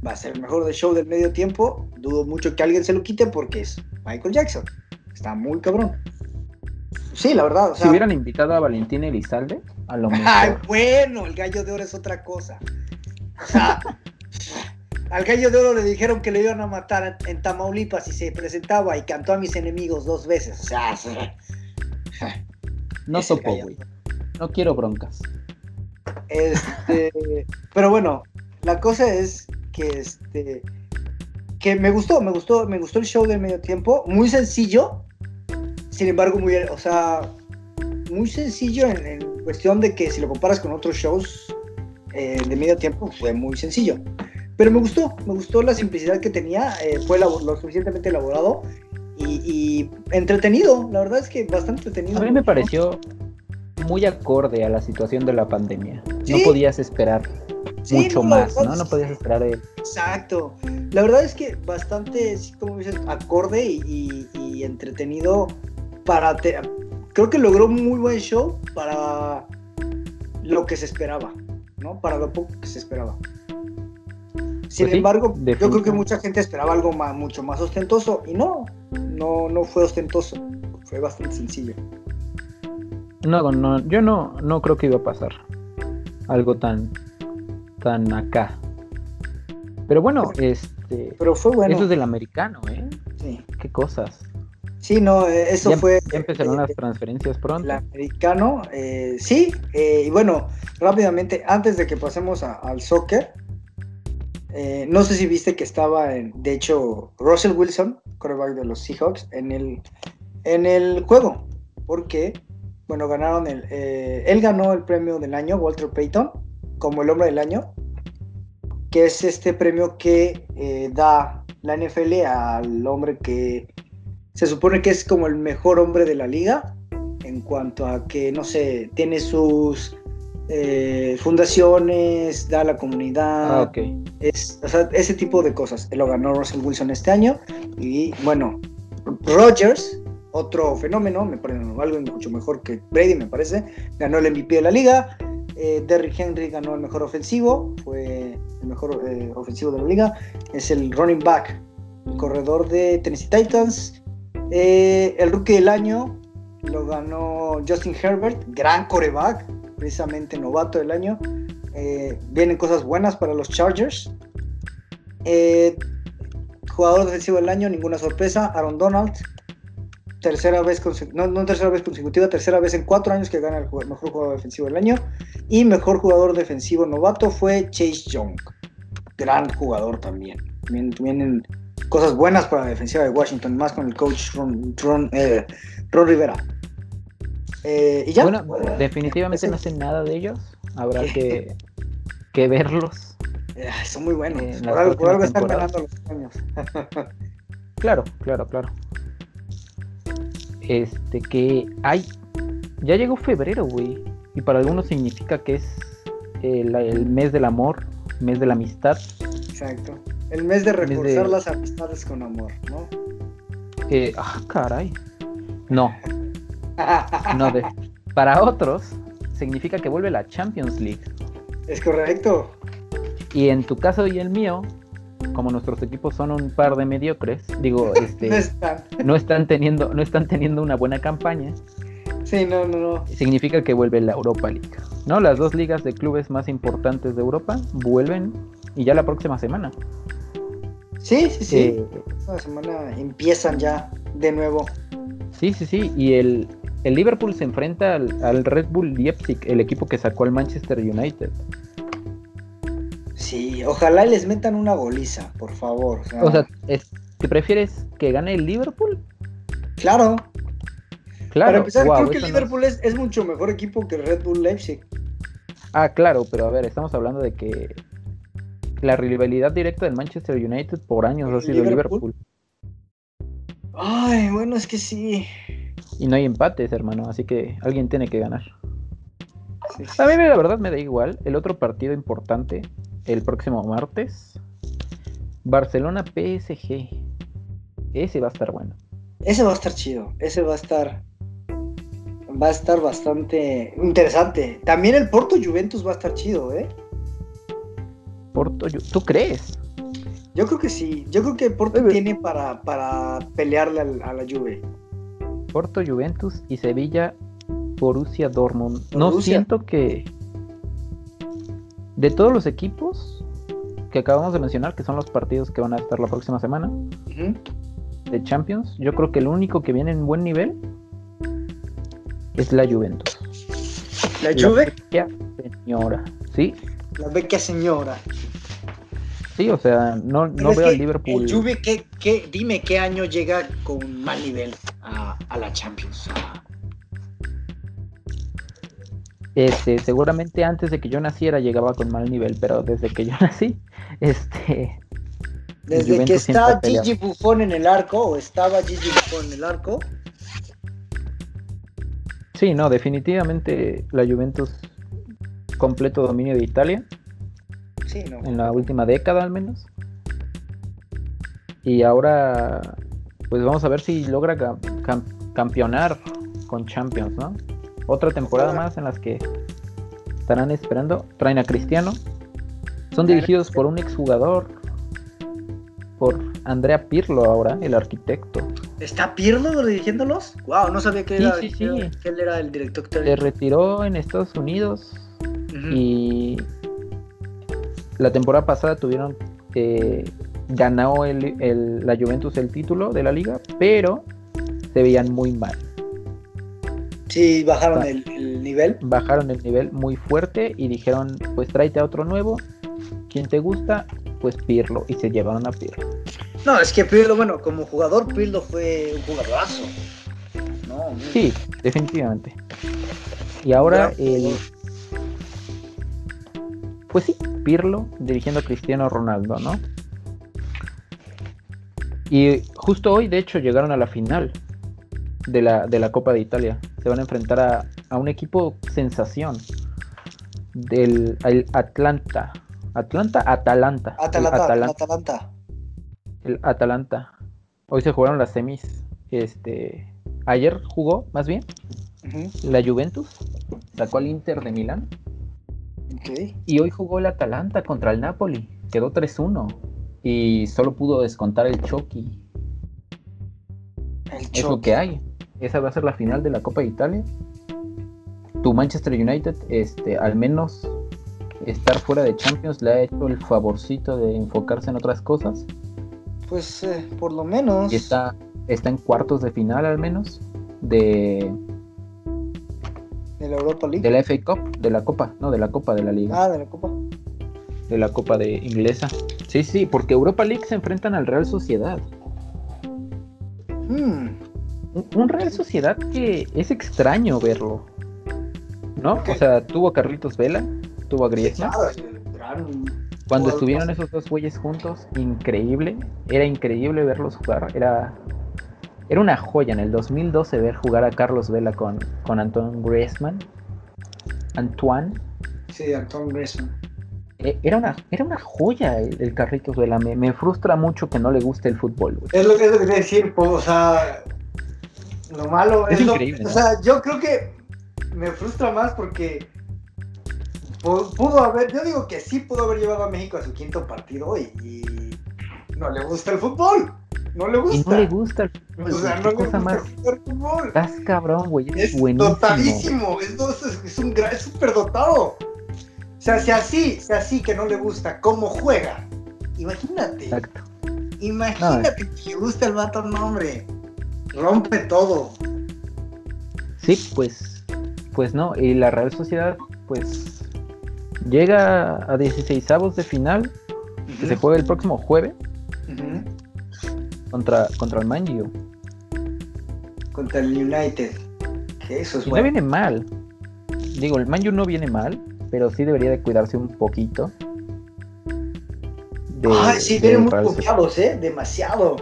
va a ser el mejor del show del medio tiempo. Dudo mucho que alguien se lo quite porque es Michael Jackson. Está muy cabrón. Sí, la verdad. si hubieran invitado a Valentín Elizalde, a lo [laughs] mejor. Ay, bueno, el gallo de oro es otra cosa. O sea, [laughs] al gallo de oro le dijeron que le iban a matar en Tamaulipas y se presentaba y cantó a mis enemigos dos veces. O sea, no sopo, güey. No quiero broncas. Este, pero bueno, la cosa es que este que me gustó, me gustó, me gustó el show de medio tiempo, muy sencillo, sin embargo muy, o sea, muy sencillo en, cuestión de que si lo comparas con otros shows eh, de medio tiempo fue muy sencillo. Pero me gustó, me gustó la simplicidad que tenía, eh, fue lo suficientemente elaborado y, entretenido. La verdad es que bastante entretenido. A mí me pareció muy acorde a la situación de la pandemia. No podías esperar mucho más, ¿no? No podías esperar. Exacto. La verdad es que bastante, como dices, acorde y, entretenido para. Creo que logró un muy buen show para lo que se esperaba, ¿no? Para lo poco que se esperaba. Sin pues embargo, yo creo que mucha gente esperaba algo mucho más ostentoso y no, no, no fue ostentoso, fue bastante sencillo. No, no, yo no, no creo que iba a pasar algo tan, tan acá. Pero bueno, este. Pero fue bueno. Eso es del americano, ¿eh? Sí. Qué cosas. Sí, no, eh, eso Ya, fue ya empezaron eh, las transferencias pronto. el americano. eh, sí, eh, y bueno, rápidamente, antes de que pasemos a- al soccer, no sé si viste que estaba, en, de hecho, Russell Wilson, quarterback de los Seahawks, en el, en el juego, porque, bueno, ganaron el, eh, él ganó el premio del año, Walter Payton, como el hombre del año, que es este premio que eh, da la NFL al hombre que se supone que es como el mejor hombre de la liga en cuanto a que, no sé, tiene sus eh, fundaciones, da a la comunidad, Ah, es, o sea, ese tipo de cosas. Lo ganó Russell Wilson este año y bueno, Rodgers, otro fenómeno, me parece algo mucho mejor que Brady, me parece, ganó el MVP de la liga. Eh, Derrick Henry ganó el mejor ofensivo, fue el mejor eh, ofensivo de la liga. Es el running back, el corredor de Tennessee Titans. Eh, el rookie del año lo ganó Justin Herbert, gran coreback, precisamente novato del año. Vienen cosas buenas para los Chargers. Jugador defensivo del año, ninguna sorpresa. Aaron Donald, tercera vez, no, no tercera vez consecutiva, tercera vez en cuatro años que gana el mejor jugador defensivo del año. Y mejor jugador defensivo novato fue Chase Young, gran jugador también. Vienen, vienen cosas buenas para la defensiva de Washington, más con el coach Ron, Ron, eh, Ron Rivera. Eh, y ya. Bueno, definitivamente no sé nada de ellos. Habrá que, que verlos. Eh, son muy buenos. por algo, por algo están ganando los años. [laughs] Claro, claro, claro. Este que hay. Ya llegó febrero, güey. Y para algunos significa que es el, el mes del amor, mes de la amistad. Exacto. El mes de mes de- reforzar las amistades con amor, ¿no? Eh, ah, caray. No, [laughs] no. De, para otros significa que vuelve la Champions League. Es correcto. Y en tu caso y el mío, como nuestros equipos son un par de mediocres, digo, [laughs] No este, están. no están teniendo, no están teniendo una buena campaña. Sí, no, no, no. significa que vuelve la Europa League. ¿No? Las dos ligas de clubes más importantes de Europa vuelven y ya la próxima semana. Sí, sí, sí. Eh, Esta semana empiezan ya de nuevo. sí, sí, sí. Y el, el Liverpool se enfrenta al, al Red Bull Leipzig, el equipo que sacó al Manchester United. Sí, ojalá les metan una goliza, por favor. O sea, O sea, es- ¿te prefieres que gane el Liverpool? claro. Claro. Para empezar, creo que el no- Liverpool es, es mucho mejor equipo que el Red Bull Leipzig. Ah, claro, pero a ver, estamos hablando de que la rivalidad directa del Manchester United por años ha sido ¿Liverpool? Liverpool. Ay, bueno, es que sí. Y no hay empates, hermano, así que alguien tiene que ganar. Sí, sí. A mí la verdad me da igual. El otro partido importante, el próximo martes, Barcelona PSG. Ese va a estar bueno. Ese va a estar chido. Ese va a estar. Va a estar bastante interesante. También el Porto Juventus va a estar chido, ¿eh? Porto, ¿tú crees? Yo creo que sí. Yo creo que Porto Oye. tiene para, para pelearle a la Juve. Porto, Juventus y Sevilla, Borussia Dortmund. No Borussia. siento que de todos los equipos que acabamos de mencionar, que son los partidos que van a estar la próxima semana de Champions, yo creo que el único que viene en buen nivel es la Juventus. La Juve, vecchia señora. Sí, la vecchia señora. sí, o sea, no, no veo al Liverpool. El Juve, ¿qué, qué- dime qué año llega con mal nivel a, a la Champions. a- Este, seguramente antes de que yo naciera llegaba con mal nivel, pero desde que yo [laughs] nací, este, Desde que está. Gigi Buffon en el arco, o estaba Gigi Buffon en el arco, sí, no, definitivamente la Juventus completo dominio de Italia sí, no. en la última década al menos. Y ahora, pues vamos a ver si logra cam- cam- campeonar con Champions, ¿no? Otra temporada más en las que estarán esperando. Traen a Cristiano. Son dirigidos por un exjugador, por Andrea Pirlo ahora, el arquitecto. ¿Está Pirlo dirigiéndolos? Wow, no sabía que, Sí, era, sí, que sí. era- que él era el director. Se retiró en Estados Unidos y la temporada pasada tuvieron eh, ganó el, el- la Juventus el título de la liga, pero se veían muy mal. Sí, bajaron el, el nivel. Bajaron el nivel muy fuerte y dijeron, pues tráete a otro nuevo. ¿Quién te gusta? Pues Pirlo. Y se llevaron a Pirlo. No, es que Pirlo, bueno, como jugador, Pirlo fue un jugadorazo. No, Sí, definitivamente. Y ahora el. Pues sí, Pirlo dirigiendo a Cristiano Ronaldo, ¿no? Y justo hoy, de hecho, llegaron a la final de la, de la Copa de Italia. Se van a enfrentar a, a un equipo sensación del el Atlanta. Atlanta, Atalanta. El Atalanta, Atalanta. El Atalanta. Hoy se jugaron las semis. Este. Ayer jugó, más bien, la Juventus. Sacó al Inter de Milán. ok. Y hoy jugó el Atalanta contra el Napoli. Quedó 3-1. Y solo pudo descontar el Chucky. El Es lo que hay. Esa va a ser la final de la Copa de Italia. Tu Manchester United, este, al menos estar fuera de Champions, le ha hecho el favorcito de enfocarse en otras cosas. Pues eh, por lo menos. Y está, está en cuartos de final al menos. De, De la Europa League. de la FA Cup, de la Copa, no, de la Copa de la Liga. Ah, de la Copa. de la Copa de Inglesa. Sí, sí, porque Europa League se enfrentan al Real Sociedad. Mm, Un, Real Sociedad que es extraño verlo. ¿No? O sea, tuvo a Carlitos Vela, tuvo a Griezmann. claro, Cuando estuvieron esos dos güeyes juntos, increíble. Era increíble verlos jugar. Era, era una joya en el 2012 ver jugar a Carlos Vela con, con Antoine Griezmann. Antoine. Sí, Antoine Griezmann. Eh, Era una, era una joya el, el Carlitos Vela. Me, me frustra mucho que no le guste el fútbol, güey. Es lo que es lo que quería decir, pues, o sea, lo malo Es es, lo- increíble, O ¿no? sea, yo creo que me frustra más porque pu- pudo haber, yo digo que sí pudo haber llevado a México a su quinto partido y, y no le gusta el fútbol, no le Y gusta. no le gusta el o fútbol. sea, güey. no le gusta más. fútbol. Estás cabrón, güey. Es buenísimo. dotadísimo, es, es, es un gran, es súper dotado. O sea, si así, si así que no le gusta cómo juega, imagínate. Exacto. Imagínate que le gusta el vato, no, hombre. Rompe todo. Sí, pues, pues no. Y la Real Sociedad, pues, llega a 16 avos de final, que se juega el próximo jueves contra, contra el Man U. Contra el United. Que eso es Y no bueno. viene mal. Digo, el Man U no viene mal, pero sí debería de cuidarse un poquito. De, Ay, sí, vienen muy confiados, ¿eh? Demasiado.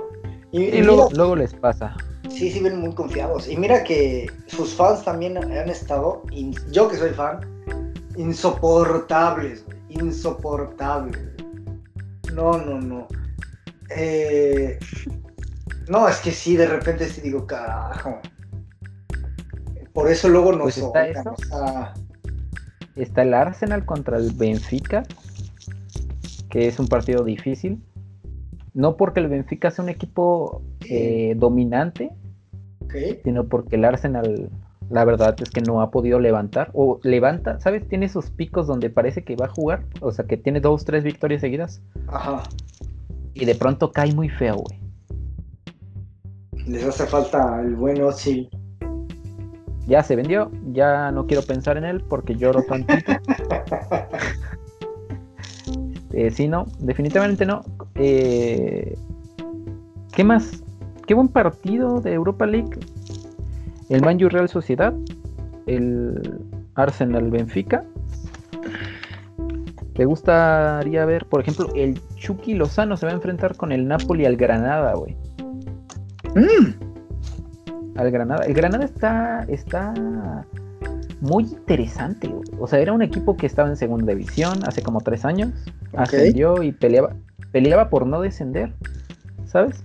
Y, Y y luego, mira, luego les pasa. Sí, sí, vienen muy confiados. Y mira que sus fans también han estado, yo que soy fan, insoportables, güey, insoportables. No, no, no. Eh, no, es que sí, de repente sí digo, carajo. Por eso luego nos Pues está eso. Está el Arsenal contra el Benfica, que es un partido difícil. No porque el Benfica sea un equipo eh, dominante, sino porque el Arsenal, la verdad es que no ha podido levantar. O levanta, ¿sabes? Tiene esos picos donde parece que va a jugar, o sea, que tiene dos, tres victorias seguidas, Ajá. y de pronto cae muy feo, güey. Les hace falta el buen Ozil. Ya se vendió, ya no quiero pensar en él porque lloro tantito. [laughs] Eh, sí, no, definitivamente no. Eh, ¿Qué más? Qué buen partido de Europa League. El Man U Real Sociedad, el Arsenal Benfica. ¿Te gustaría ver, por ejemplo, el Chucky Lozano se va a enfrentar con el Napoli al Granada, güey? Mm, Al Granada. El Granada está, está muy interesante. güey. O sea, era un equipo que estaba en segunda división hace como tres años. Ok. Ascendió y peleaba, peleaba por no descender, ¿sabes?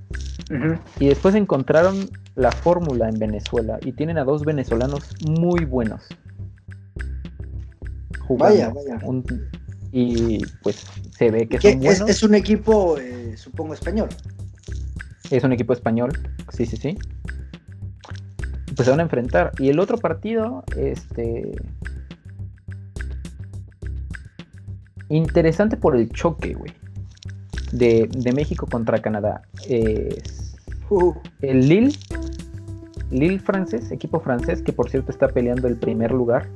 Y después encontraron la fórmula en Venezuela y tienen a dos venezolanos muy buenos. jugando. Vaya, vaya. Un- y pues se ve que son Es, buenos. es un equipo, eh, supongo, español. Es un equipo español, sí, sí, sí. Pues se van a enfrentar. Y el otro partido, este. Interesante por el choque, güey. De, de México contra Canadá. Es Uh, el Lille Lille francés, equipo francés, que por cierto está peleando el primer lugar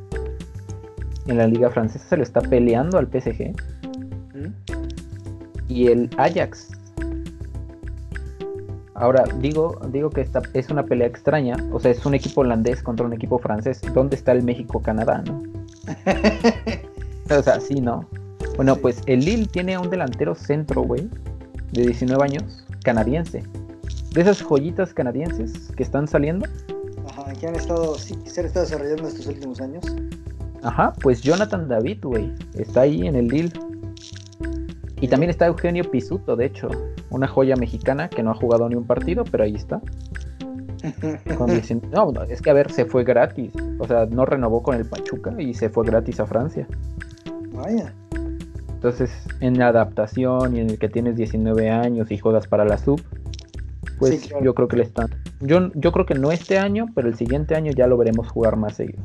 en la liga francesa, se lo está peleando al PSG. Y el Ajax. Ahora, digo, digo que esta es una pelea extraña. O sea, es un equipo holandés contra un equipo francés. ¿Dónde está el México-Canadá, no? [laughs] o sea, sí, ¿no? Bueno, pues el Lille tiene un delantero centro, güey, de 19 años, canadiense. De esas joyitas canadienses que están saliendo. Ajá, que han estado, sí, se han estado desarrollando estos últimos años. Ajá, pues Jonathan David, güey, está ahí en el Lille. Y también está Eugenio Pisuto, de hecho, una joya mexicana que no ha jugado ni un partido, pero ahí está. [laughs] no, no, es que a ver, se fue gratis. O sea, no renovó con el Pachuca y se fue gratis a Francia. Vaya. Entonces, en la adaptación y en el que tienes 19 años y juegas para la sub, pues yo creo que le están. Yo, yo creo que no este año, pero el siguiente año ya lo veremos jugar más seguido.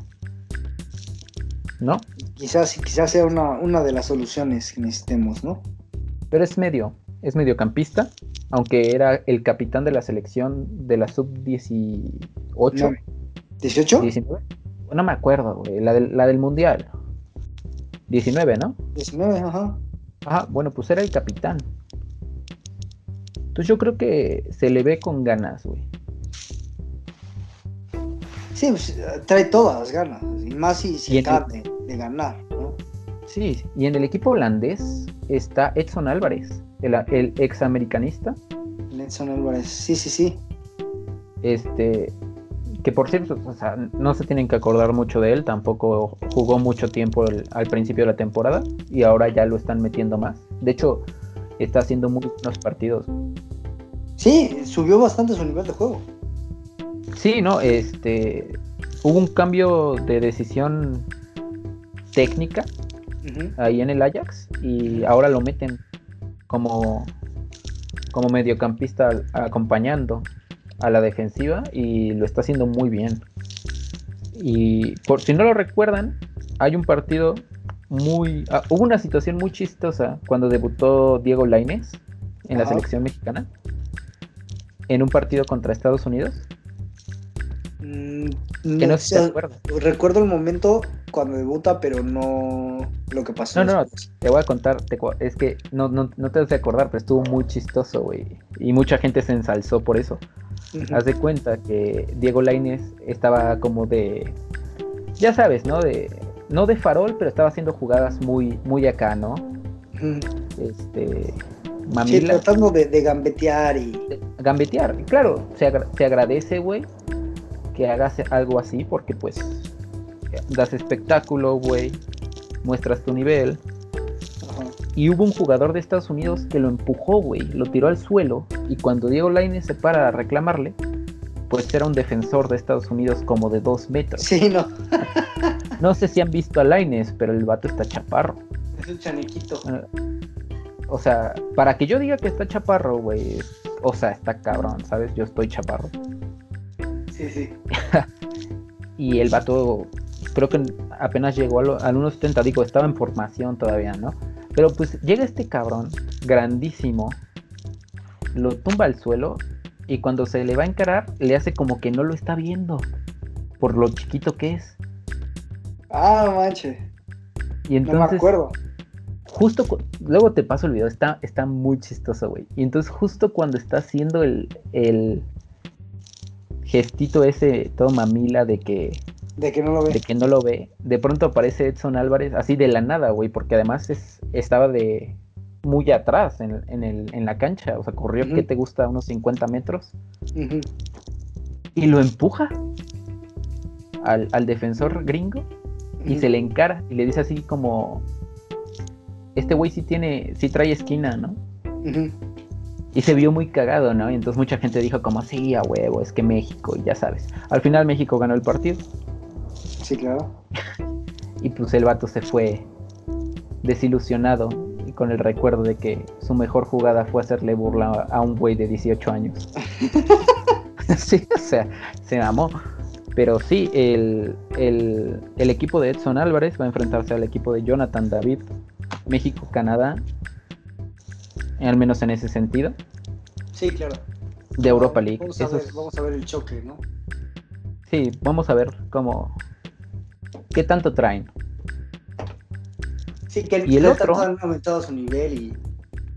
¿No? Quizás, quizás sea una, una de las soluciones que necesitemos, ¿no? Pero es medio, es mediocampista, aunque era el capitán de la selección de la sub 18. ¿18? ¿19? No me acuerdo, güey, la, del, la del mundial. 19, ¿no? 19, ajá. Ajá, bueno, pues era el capitán. Entonces yo creo que se le ve con ganas, güey. Sí, pues, trae todas las ganas. Y más si se trate de ganar, ¿no? Sí, y en el equipo holandés está Edson Álvarez, el, el ex americanista. Edson Álvarez, sí, sí, sí. Este, que por cierto, o sea, no se tienen que acordar mucho de él, tampoco jugó mucho tiempo al principio de la temporada y ahora ya lo están metiendo más. De hecho, está haciendo muy buenos partidos. Sí, subió bastante su nivel de juego. Sí, no, este hubo un cambio de decisión técnica ahí en el Ajax y ahora lo meten como como mediocampista acompañando a la defensiva y lo está haciendo muy bien. Y por si no lo recuerdan, hay un partido muy. Ah, hubo una situación muy chistosa cuando debutó Diego Lainez en la selección mexicana en un partido contra Estados Unidos. Mm, que no, sé Recuerdo el momento cuando debuta, pero no lo que pasó. No, no, te voy a contar. es que no, no, no te vas a acordar, pero estuvo muy chistoso, güey. Y mucha gente se ensalzó por eso. Haz de cuenta que Diego Lainez estaba como de. Ya sabes, ¿no? De. No de farol, pero estaba haciendo jugadas muy, muy acá, ¿no? Este. Mamila. Sí, tratando de, gambetear y. Gambetear, claro, se, se agradece, güey, que hagas algo así, porque pues. Das espectáculo, güey. Muestras tu nivel. Y hubo un jugador de Estados Unidos que lo empujó, güey, lo tiró al suelo. Y cuando Diego Lainez se para a reclamarle, pues era un defensor de Estados Unidos como de dos metros. Sí, no. [laughs] no sé si han visto a Lainez, pero el vato está chaparro. Es un chanequito. Ah, o sea, para que yo diga que está chaparro, güey, o sea, está cabrón, ¿sabes? Yo estoy chaparro. Sí, sí. [laughs] y el vato, creo que apenas llegó a, a 1.70, digo, estaba en formación todavía, ¿no? Pero pues llega este cabrón, grandísimo, lo tumba al suelo y cuando se le va a encarar, le hace como que no lo está viendo, por lo chiquito que es. Ah, manche. Y entonces, no me acuerdo. Justo, luego te paso el video, está, está muy chistoso, güey. Y entonces justo cuando está haciendo el, el gestito ese todo mamila de que de que no lo ve. De que no lo ve. De pronto aparece Edson Álvarez así de la nada, güey, porque además es, estaba de muy atrás en, el, en la cancha. O sea, corrió, ¿qué te gusta? Unos 50 metros. Y lo empuja al, defensor gringo y se le encara y le dice así como, este güey sí tiene, sí trae esquina, ¿no? Y se vio muy cagado, ¿no? Y entonces mucha gente dijo como, sí, a huevo, es que México, y ya sabes. Al final México ganó el partido. Sí, claro. y pues el vato se fue desilusionado y con el recuerdo de que su mejor jugada fue hacerle burla a un güey de 18 años. [laughs] sí, o sea, se amó. Pero sí, el, el, equipo de Edson Álvarez va a enfrentarse al equipo de Jonathan David, México-Canadá, al menos en ese sentido. Sí, claro. De Europa League. Vamos a, ver, vamos a ver el choque, ¿no? sí, vamos a ver cómo. ¿Qué tanto traen? Sí, que Y el otro- han aumentado su nivel y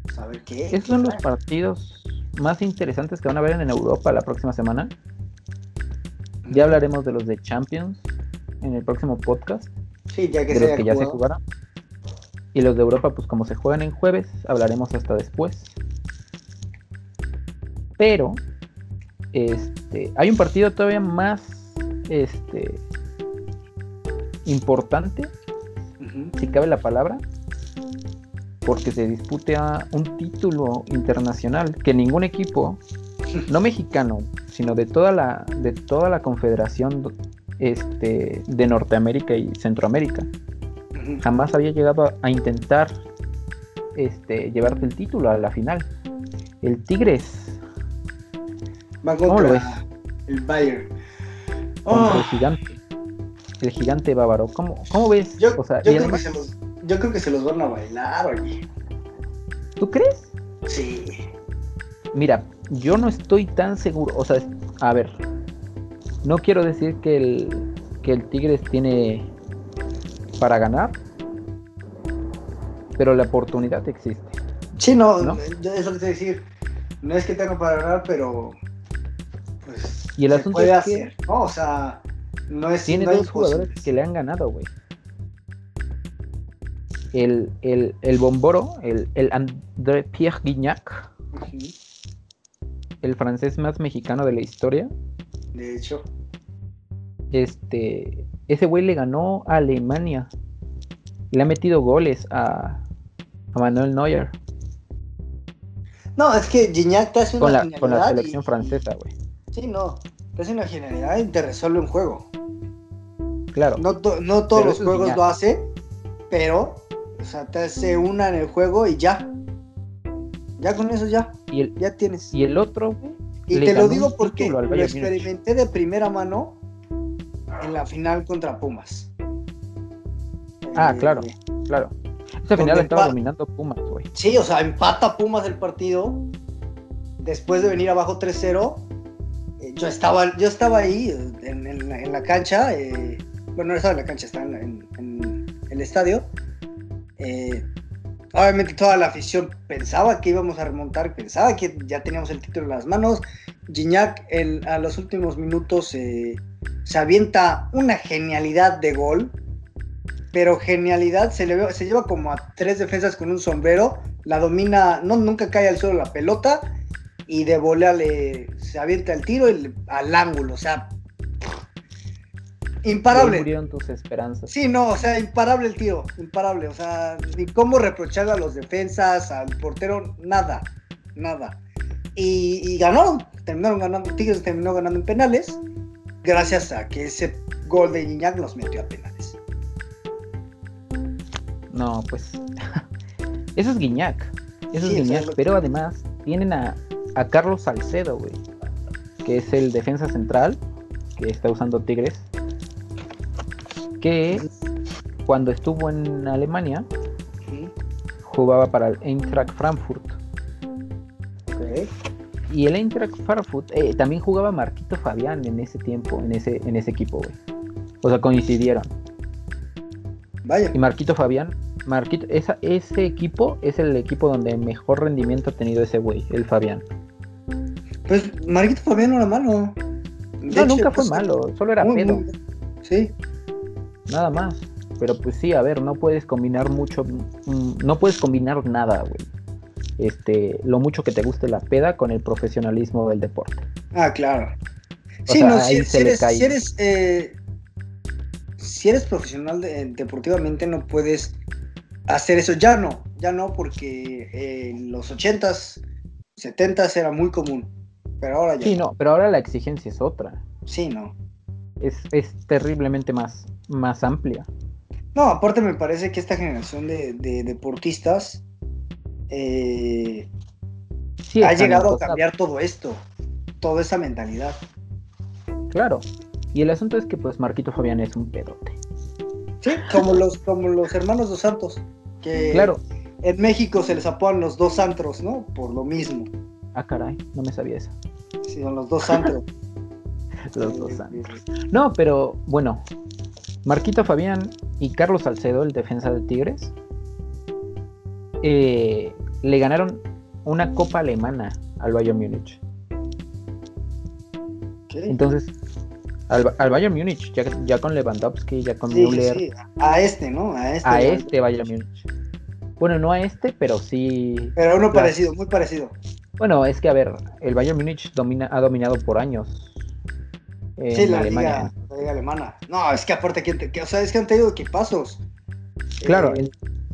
pues, a ver qué. Esos son los partidos más interesantes que van a ver en Europa la próxima semana. Ya hablaremos de los de Champions en el próximo podcast, Sí, ya que de se los que ya se jugaron. Y los de Europa, pues como se juegan en jueves, hablaremos hasta después. Pero este, hay un partido todavía más este, importante, si cabe la palabra, porque se disputa un título internacional que ningún equipo, no mexicano, sino de toda la, de toda la confederación este, de Norteamérica y Centroamérica. Jamás había llegado a, a intentar este, llevarte el título a la final. El Tigres Va ¿Cómo lo contra el Bayern. contra Oh, el gigante. El gigante bávaro. ¿Cómo, cómo ves? yo, O sea, yo y creo que se los, yo creo que se los van a bailar, oye. ¿Tú crees? Sí. Mira, yo no estoy tan seguro. O sea, a ver. No quiero decir que el, que el Tigres tiene para ganar. Pero la oportunidad existe. Sí, no, ¿No? eso a decir. No es que tengo para ganar, pero pues Y el se asunto puede es que- hacer, ¿no? O sea, no es Tiene no dos jugadores que le han ganado, güey. El, el, el bomboro, el, el André Pierre Guignac, el francés más mexicano de la historia. De hecho, Este, ese güey le ganó a Alemania. Le ha metido goles a, a Manuel Neuer no, es que Gignac te hace una con la, genialidad con la y- selección francesa, güey. Sí, no, te hace una genialidad y te resuelve un juego. Claro. No, to- no todos los juegos Gignac. lo hace, pero, o sea, te hace una en el juego y ya. Ya con eso ya, Y el, ya tienes. y el otro, Y te lo digo porque lo experimenté de primera mano en la final contra Pumas. Ah, Eh, claro. claro. Esa final estaba dominando Pumas, güey. Sí, o sea, empata Pumas el partido. Después de venir abajo 3-0. eh, yo, estaba, yo estaba ahí en, en la, en la cancha. eh, bueno, no estaba en la cancha, estaba en, en- el estadio. obviamente toda la afición pensaba que íbamos a remontar, pensaba que ya teníamos el título en las manos. Gignac en- a los últimos minutos se avienta una genialidad de gol. Pero genialidad, se, le ve- se lleva como a tres defensas con un sombrero, la domina, no, nunca cae al suelo la pelota y de volea le, se avienta el tiro y le- al ángulo, o sea, imparable. murieron tus esperanzas. Sí, no, o sea, imparable el tiro, imparable, o sea, ni cómo reprocharle a los defensas, al portero, nada, nada. Y, y ganaron, terminaron ganando, Tigres terminó ganando en penales, gracias a que ese gol de Gignac los metió a penales. No, pues. [laughs] Eso es Guiñac. Eso Sí, es Guiñac. Pero además tienen a, a Carlos Salcedo, güey. Que es el defensa central que está usando Tigres. Que cuando estuvo en Alemania Ujú, jugaba para el Eintracht Frankfurt. ok. Y el Eintracht Frankfurt eh, también jugaba Marquito Fabián en ese tiempo, en ese, en ese equipo, güey. O sea, coincidieron. Vaya. Y Marquito Fabián, Marquito, esa, ese equipo es el equipo donde mejor rendimiento ha tenido ese güey, el Fabián. Pues Marquito Fabián no era malo. De No, hecho, nunca fue pues, malo, solo era muy, pedo, muy- Sí, nada más. Pero pues sí, a ver, no puedes combinar mucho, mm, no puedes combinar nada, güey. Este, lo mucho que te guste la peda con el profesionalismo del deporte. ah, claro. O Sí, sea, no, si, eres, cae. si eres, eh, si eres profesional de- deportivamente no puedes hacer eso. Ya no, ya no, porque eh, en los 80s, 70s era muy común. Pero ahora ya. Sí, no, pero ahora la exigencia es otra. Sí, no. Es, es terriblemente más, más amplia. No, aparte me parece que esta generación de, de deportistas eh, Sí, ha llegado a cambiar todo esto, toda esa mentalidad. Claro. Y el asunto es que pues Marquito Fabián es un pedote. Sí, como los, como los hermanos dos santos, que Claro. en México se les apodan los dos antros, ¿no? Por lo mismo. Ah, caray, no me sabía eso. Sí, son los dos antros. [laughs] Los dos Santos. No, pero bueno, Marquito Fabián y Carlos Salcedo, el defensa de Tigres, eh, le ganaron una copa alemana al Bayern Múnich. Entonces, al, al Bayern Múnich, ya, ya con Lewandowski, ya con Sí, Müller, sí, A este, ¿no? A este. a este Bayern Múnich. Bueno, no a este, pero sí. Pero uno Claro. parecido, muy parecido. Bueno, es que a ver, el Bayern Múnich domina, ha dominado por años. En sí, la Alemania. liga, la liga alemana. No, es que aparte, ¿quién te- que- o sea, es que han tenido equipazos. Claro, Eh, el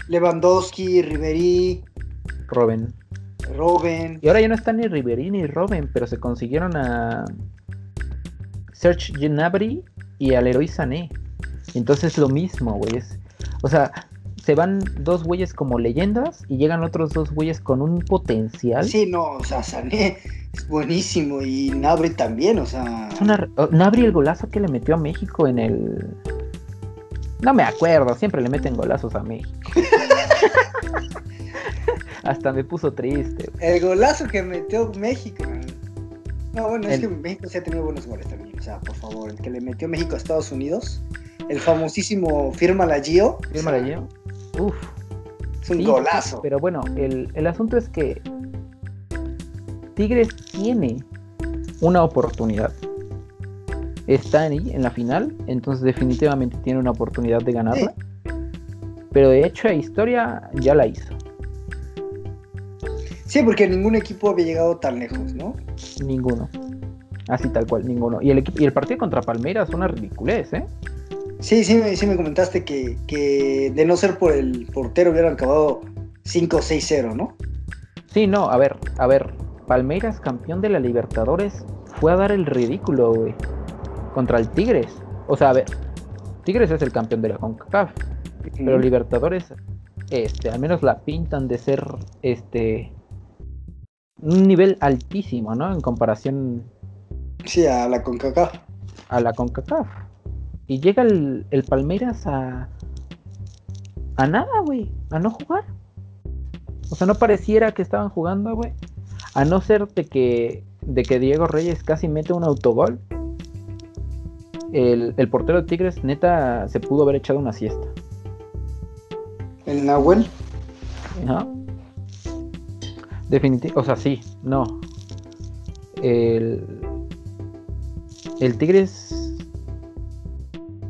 Lewandowski, Ribery, Robben. Robben. Y ahora ya no están ni Ribery ni Robben, pero se consiguieron a Serge Gnabry y al Leroy Sané. Entonces lo mismo, güey. O sea, se van dos güeyes como leyendas y llegan otros dos güeyes con un potencial. Sí, no, o sea, Sané es buenísimo y Nabri también, o sea. Una... oh, Gnabry el golazo que le metió a México en el... No me acuerdo, siempre le meten golazos a México. [laughs] [laughs] Hasta me puso triste. El golazo que metió México. No, bueno, es que México sí ha tenido buenos goles también. O sea, por favor, el que le metió México a Estados Unidos, el famosísimo Firma la Gio. Fírmala yo. Uf. Es un Sí, golazo. Pero bueno, el, el asunto es que Tigres tiene una oportunidad. Está ahí en la final, entonces definitivamente tiene una oportunidad de ganarla. Pero de hecho, la historia ya la hizo. Sí, porque ningún equipo había llegado tan lejos, ¿no? Ninguno. Así tal cual, ninguno. Y el, equipo, y el partido contra Palmeiras una ridiculez, ¿eh? Sí, sí, me- sí me comentaste que, que de no ser por el portero hubieran acabado 5-6-0, ¿no? Sí, no, a ver, a ver. Palmeiras, campeón de la Libertadores, fue a dar el ridículo, güey. Contra el Tigres. O sea, a ver, Tigres es el campeón de la CONCACAF. Pero Libertadores, este, al menos la pintan de ser, este, un nivel altísimo, ¿no? En comparación Sí, a la CONCACAF. a la CONCACAF. Y llega el, el Palmeiras a, a nada, güey, a no jugar. O sea, no pareciera que estaban jugando, güey. A no ser de que, de que Diego Reyes casi mete un autogol. El, el portero de Tigres, neta, se pudo haber echado una siesta. El Nahuel. Ajá. Definitivo, o sea, sí, no. El, el Tigres,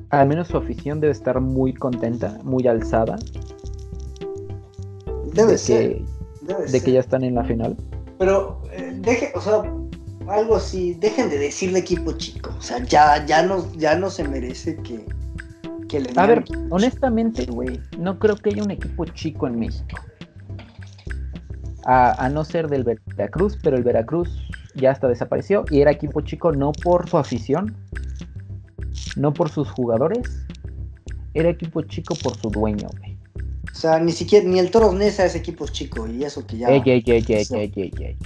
al menos su afición debe estar muy contenta, muy alzada Debe de, ser. que, debe de ser. que ya están en la final. Pero, eh, deje, o sea, algo así, dejen de decirle equipo chico. O sea, ya, ya, no, ya no se merece que, que le A ver, honestamente, güey, no creo que haya un equipo chico en México. A, a no ser del Veracruz, pero el Veracruz ya hasta desapareció y era equipo chico no por su afición, no por sus jugadores, era equipo chico por su dueño, güey. O sea, ni siquiera, ni el Toros Nesa es equipo chico. Y eso que ya. Ey, ey, ey,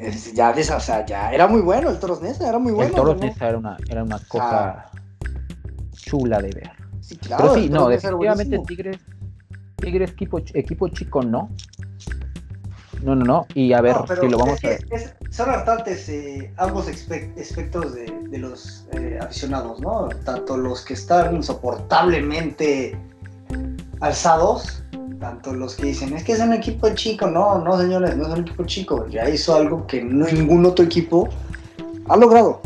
es- ya de esa, o sea, ya era muy bueno el Toros Nesa, era muy bueno. el Toros ¿no? Neza era una, era una cosa chula de ver. Sí, claro. Pero sí, no, definitivamente. Tigres, Tigres equipo, equipo chico no. No, no, no. Y a ver, No, si lo vamos es a es- son hartantes eh, ambos de, de los eh, aficionados, ¿no? Tanto los que están insoportablemente alzados, tanto los que dicen, es que es un equipo chico. No, no, señores, no es un equipo chico. Ya hizo algo que ningún otro equipo ha logrado.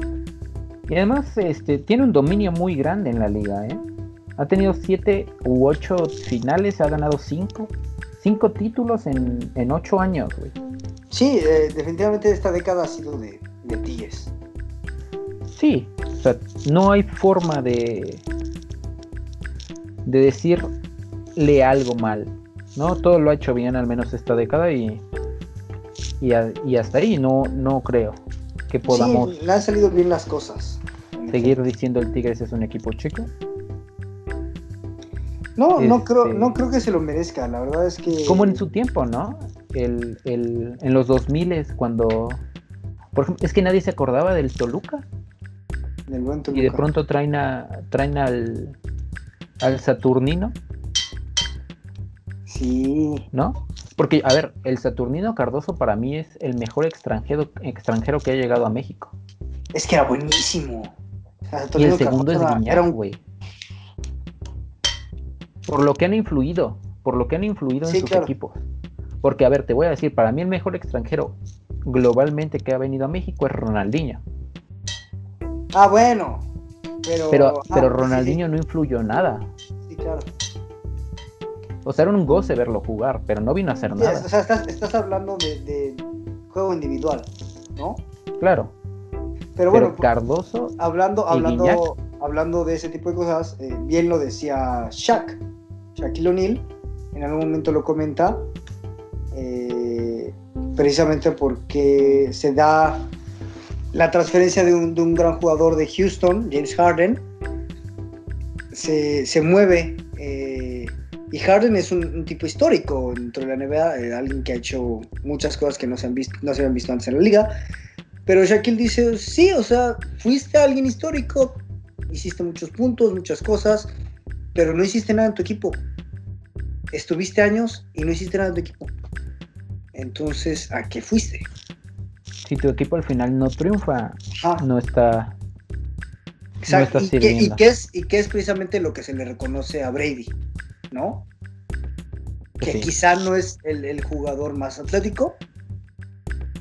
Y además, este, tiene un dominio muy grande en la liga, ¿eh? Ha tenido siete u ocho finales, ha ganado cinco. Cinco títulos en, en ocho años, güey. Sí, eh, definitivamente esta década ha sido de, de Tigres. Sí, o sea, no hay forma de, de decirle algo mal, ¿no? Todo lo ha hecho bien al menos esta década y, y, a- y hasta ahí no, no creo que podamos Sí, le han salido bien las cosas. seguir diciendo el Tigres es un equipo chico. No, no Este- creo, no creo que se lo merezca. La verdad es que. Como en su tiempo, ¿no? El, el, en los 2000 cuando... Por ejemplo, es que nadie se acordaba del Toluca del buen y de Toluca. pronto traen, a, traen al, al Saturnino, Sí. ¿no? Porque, a ver, el Saturnino Cardoso para mí es el mejor extranjero, extranjero que ha llegado a México. Es que era buenísimo. O sea, Y el segundo Cardoso Guiñac, güey. Por lo que han influido, por lo que han influido en sus claro. equipos. Porque, a ver, te voy a decir, para mí el mejor extranjero globalmente que ha venido a México es Ronaldinho. Ah, bueno. Pero, Pero, ah, pero sí, Ronaldinho no influyó nada. Sí, claro. O sea, era un goce verlo jugar, pero no vino a hacer nada. o sea, estás, estás hablando de, de juego individual, ¿no? Claro. Pero Pero bueno, Cardoso, hablando, hablando, hablando de ese tipo de cosas, eh, bien lo decía Shaq, Shaquille O'Neal, en algún momento lo comenta, eh, precisamente porque se da la transferencia de un, de un gran jugador de Houston, James Harden, se, se mueve, eh, y Harden es un, tipo histórico dentro de la NBA, eh, alguien que ha hecho muchas cosas que no se, han visto, no se habían visto antes en la liga, pero Shaquille dice, sí, o sea, fuiste alguien histórico, hiciste muchos puntos, muchas cosas, pero no hiciste nada en tu equipo. Estuviste años y no hiciste nada en tu equipo. Entonces, ¿a qué fuiste? si tu equipo al final no triunfa, no está. exacto. estás ¿Y, qué, y qué es, ¿Y qué es precisamente lo que se le reconoce a Brady? ¿No? Que Sí. quizá no es el, el jugador más atlético,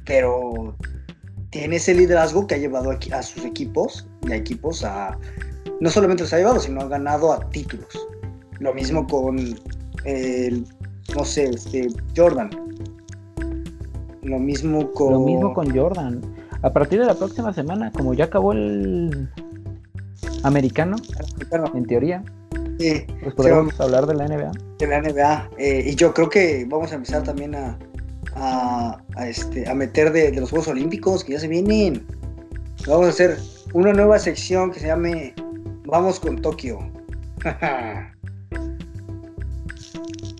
pero tiene ese liderazgo que ha llevado a sus equipos y a equipos a. No solamente los ha llevado, sino ha ganado a títulos. Lo mismo con el. No sé, este, Jordan. Lo mismo con. Lo mismo con Jordan. A partir de la próxima semana, como ya acabó el americano, en teoría, sí, pues podemos hablar de la NBA. de la NBA. eh, y yo creo que vamos a empezar también a, a, a, este, a meter de, de los Juegos Olímpicos que ya se vienen. Vamos a hacer una nueva sección que se llame Vamos con Tokio. [laughs]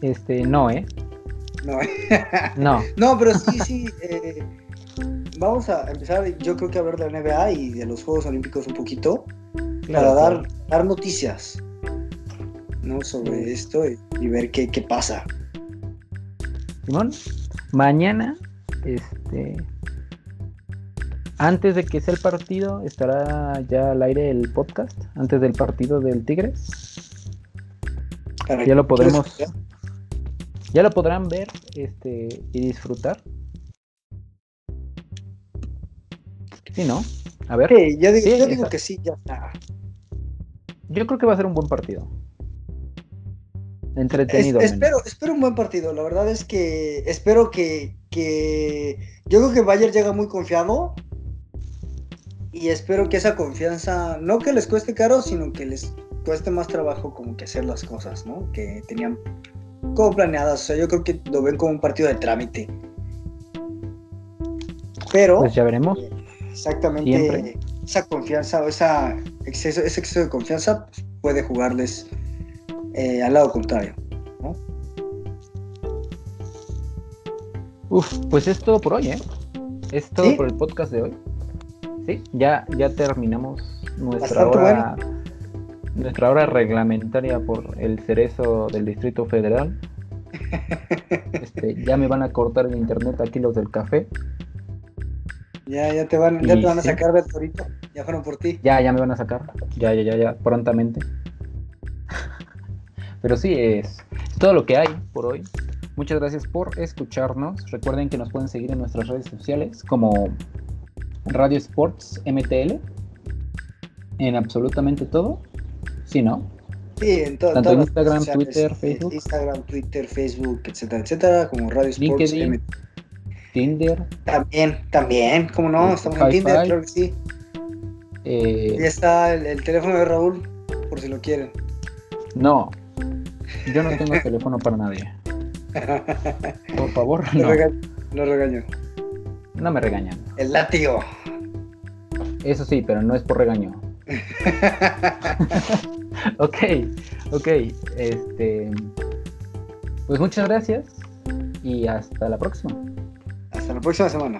Este, no, ¿eh? no, [laughs] No. no, pero sí, sí. eh, vamos a empezar, yo creo que a de la NBA y de los Juegos Olímpicos un poquito Claro, para dar, claro. dar noticias ¿no? sobre esto y, y ver qué, qué pasa. Simón, mañana, este. Antes de que sea el partido, estará ya al aire el podcast. Antes del partido del Tigres. Para Ya lo podremos- ¿quieres- Ya lo podrán ver este, y disfrutar. Sí, ¿no? A ver. Sí, yo digo, Sí, yo digo esa- que sí, ya está. Yo creo que va a ser un buen partido. Entretenido. Es- espero, espero un buen partido. La verdad es que espero que, que yo creo que Bayern llega muy confiado y espero que esa confianza no que les cueste caro, sino que les cueste más trabajo como que hacer las cosas, ¿no? Que tenían como planeadas. O sea, yo creo que lo ven como un partido de trámite. Pero Pues ya veremos. exactamente siempre. esa confianza o esa exceso, ese exceso de confianza pues, puede jugarles eh, al lado contrario. Uf, pues es todo por hoy, ¿eh? Es todo ¿Sí? por el podcast de hoy. Sí, ya, ya terminamos nuestra hora, nuestra hora reglamentaria por el cerezo del Distrito Federal. [laughs] Este, ya me van a cortar el internet aquí los del café. Ya, ya te van, ya te van a sí. sacar del torito. Ya fueron por ti. Ya, ya me van a sacar. Ya, ya, ya, ya, prontamente. [laughs] Pero sí, es, es todo lo que hay por hoy. Muchas gracias por escucharnos. Recuerden que nos pueden seguir en nuestras redes sociales como Radio Sports MTL. En absolutamente todo. Sí, ¿no? Sí, en to- Tanto las Instagram, sociales, Twitter, eh, Facebook. Instagram, Twitter, Facebook, etcétera, etcétera, como Radio Sports. LinkedIn. Tinder. También, también, como no, estamos en. Tinder, claro que sí. eh, Y está el, el teléfono de Raúl, por si lo quieren. no. Yo no tengo teléfono para nadie. [laughs] Por favor, Lo, no. regaño, lo regaño. No me regañan. El látigo. Eso sí, pero no es por regaño. [laughs] Ok, ok. Este. Pues muchas gracias y hasta la próxima. Hasta la próxima semana.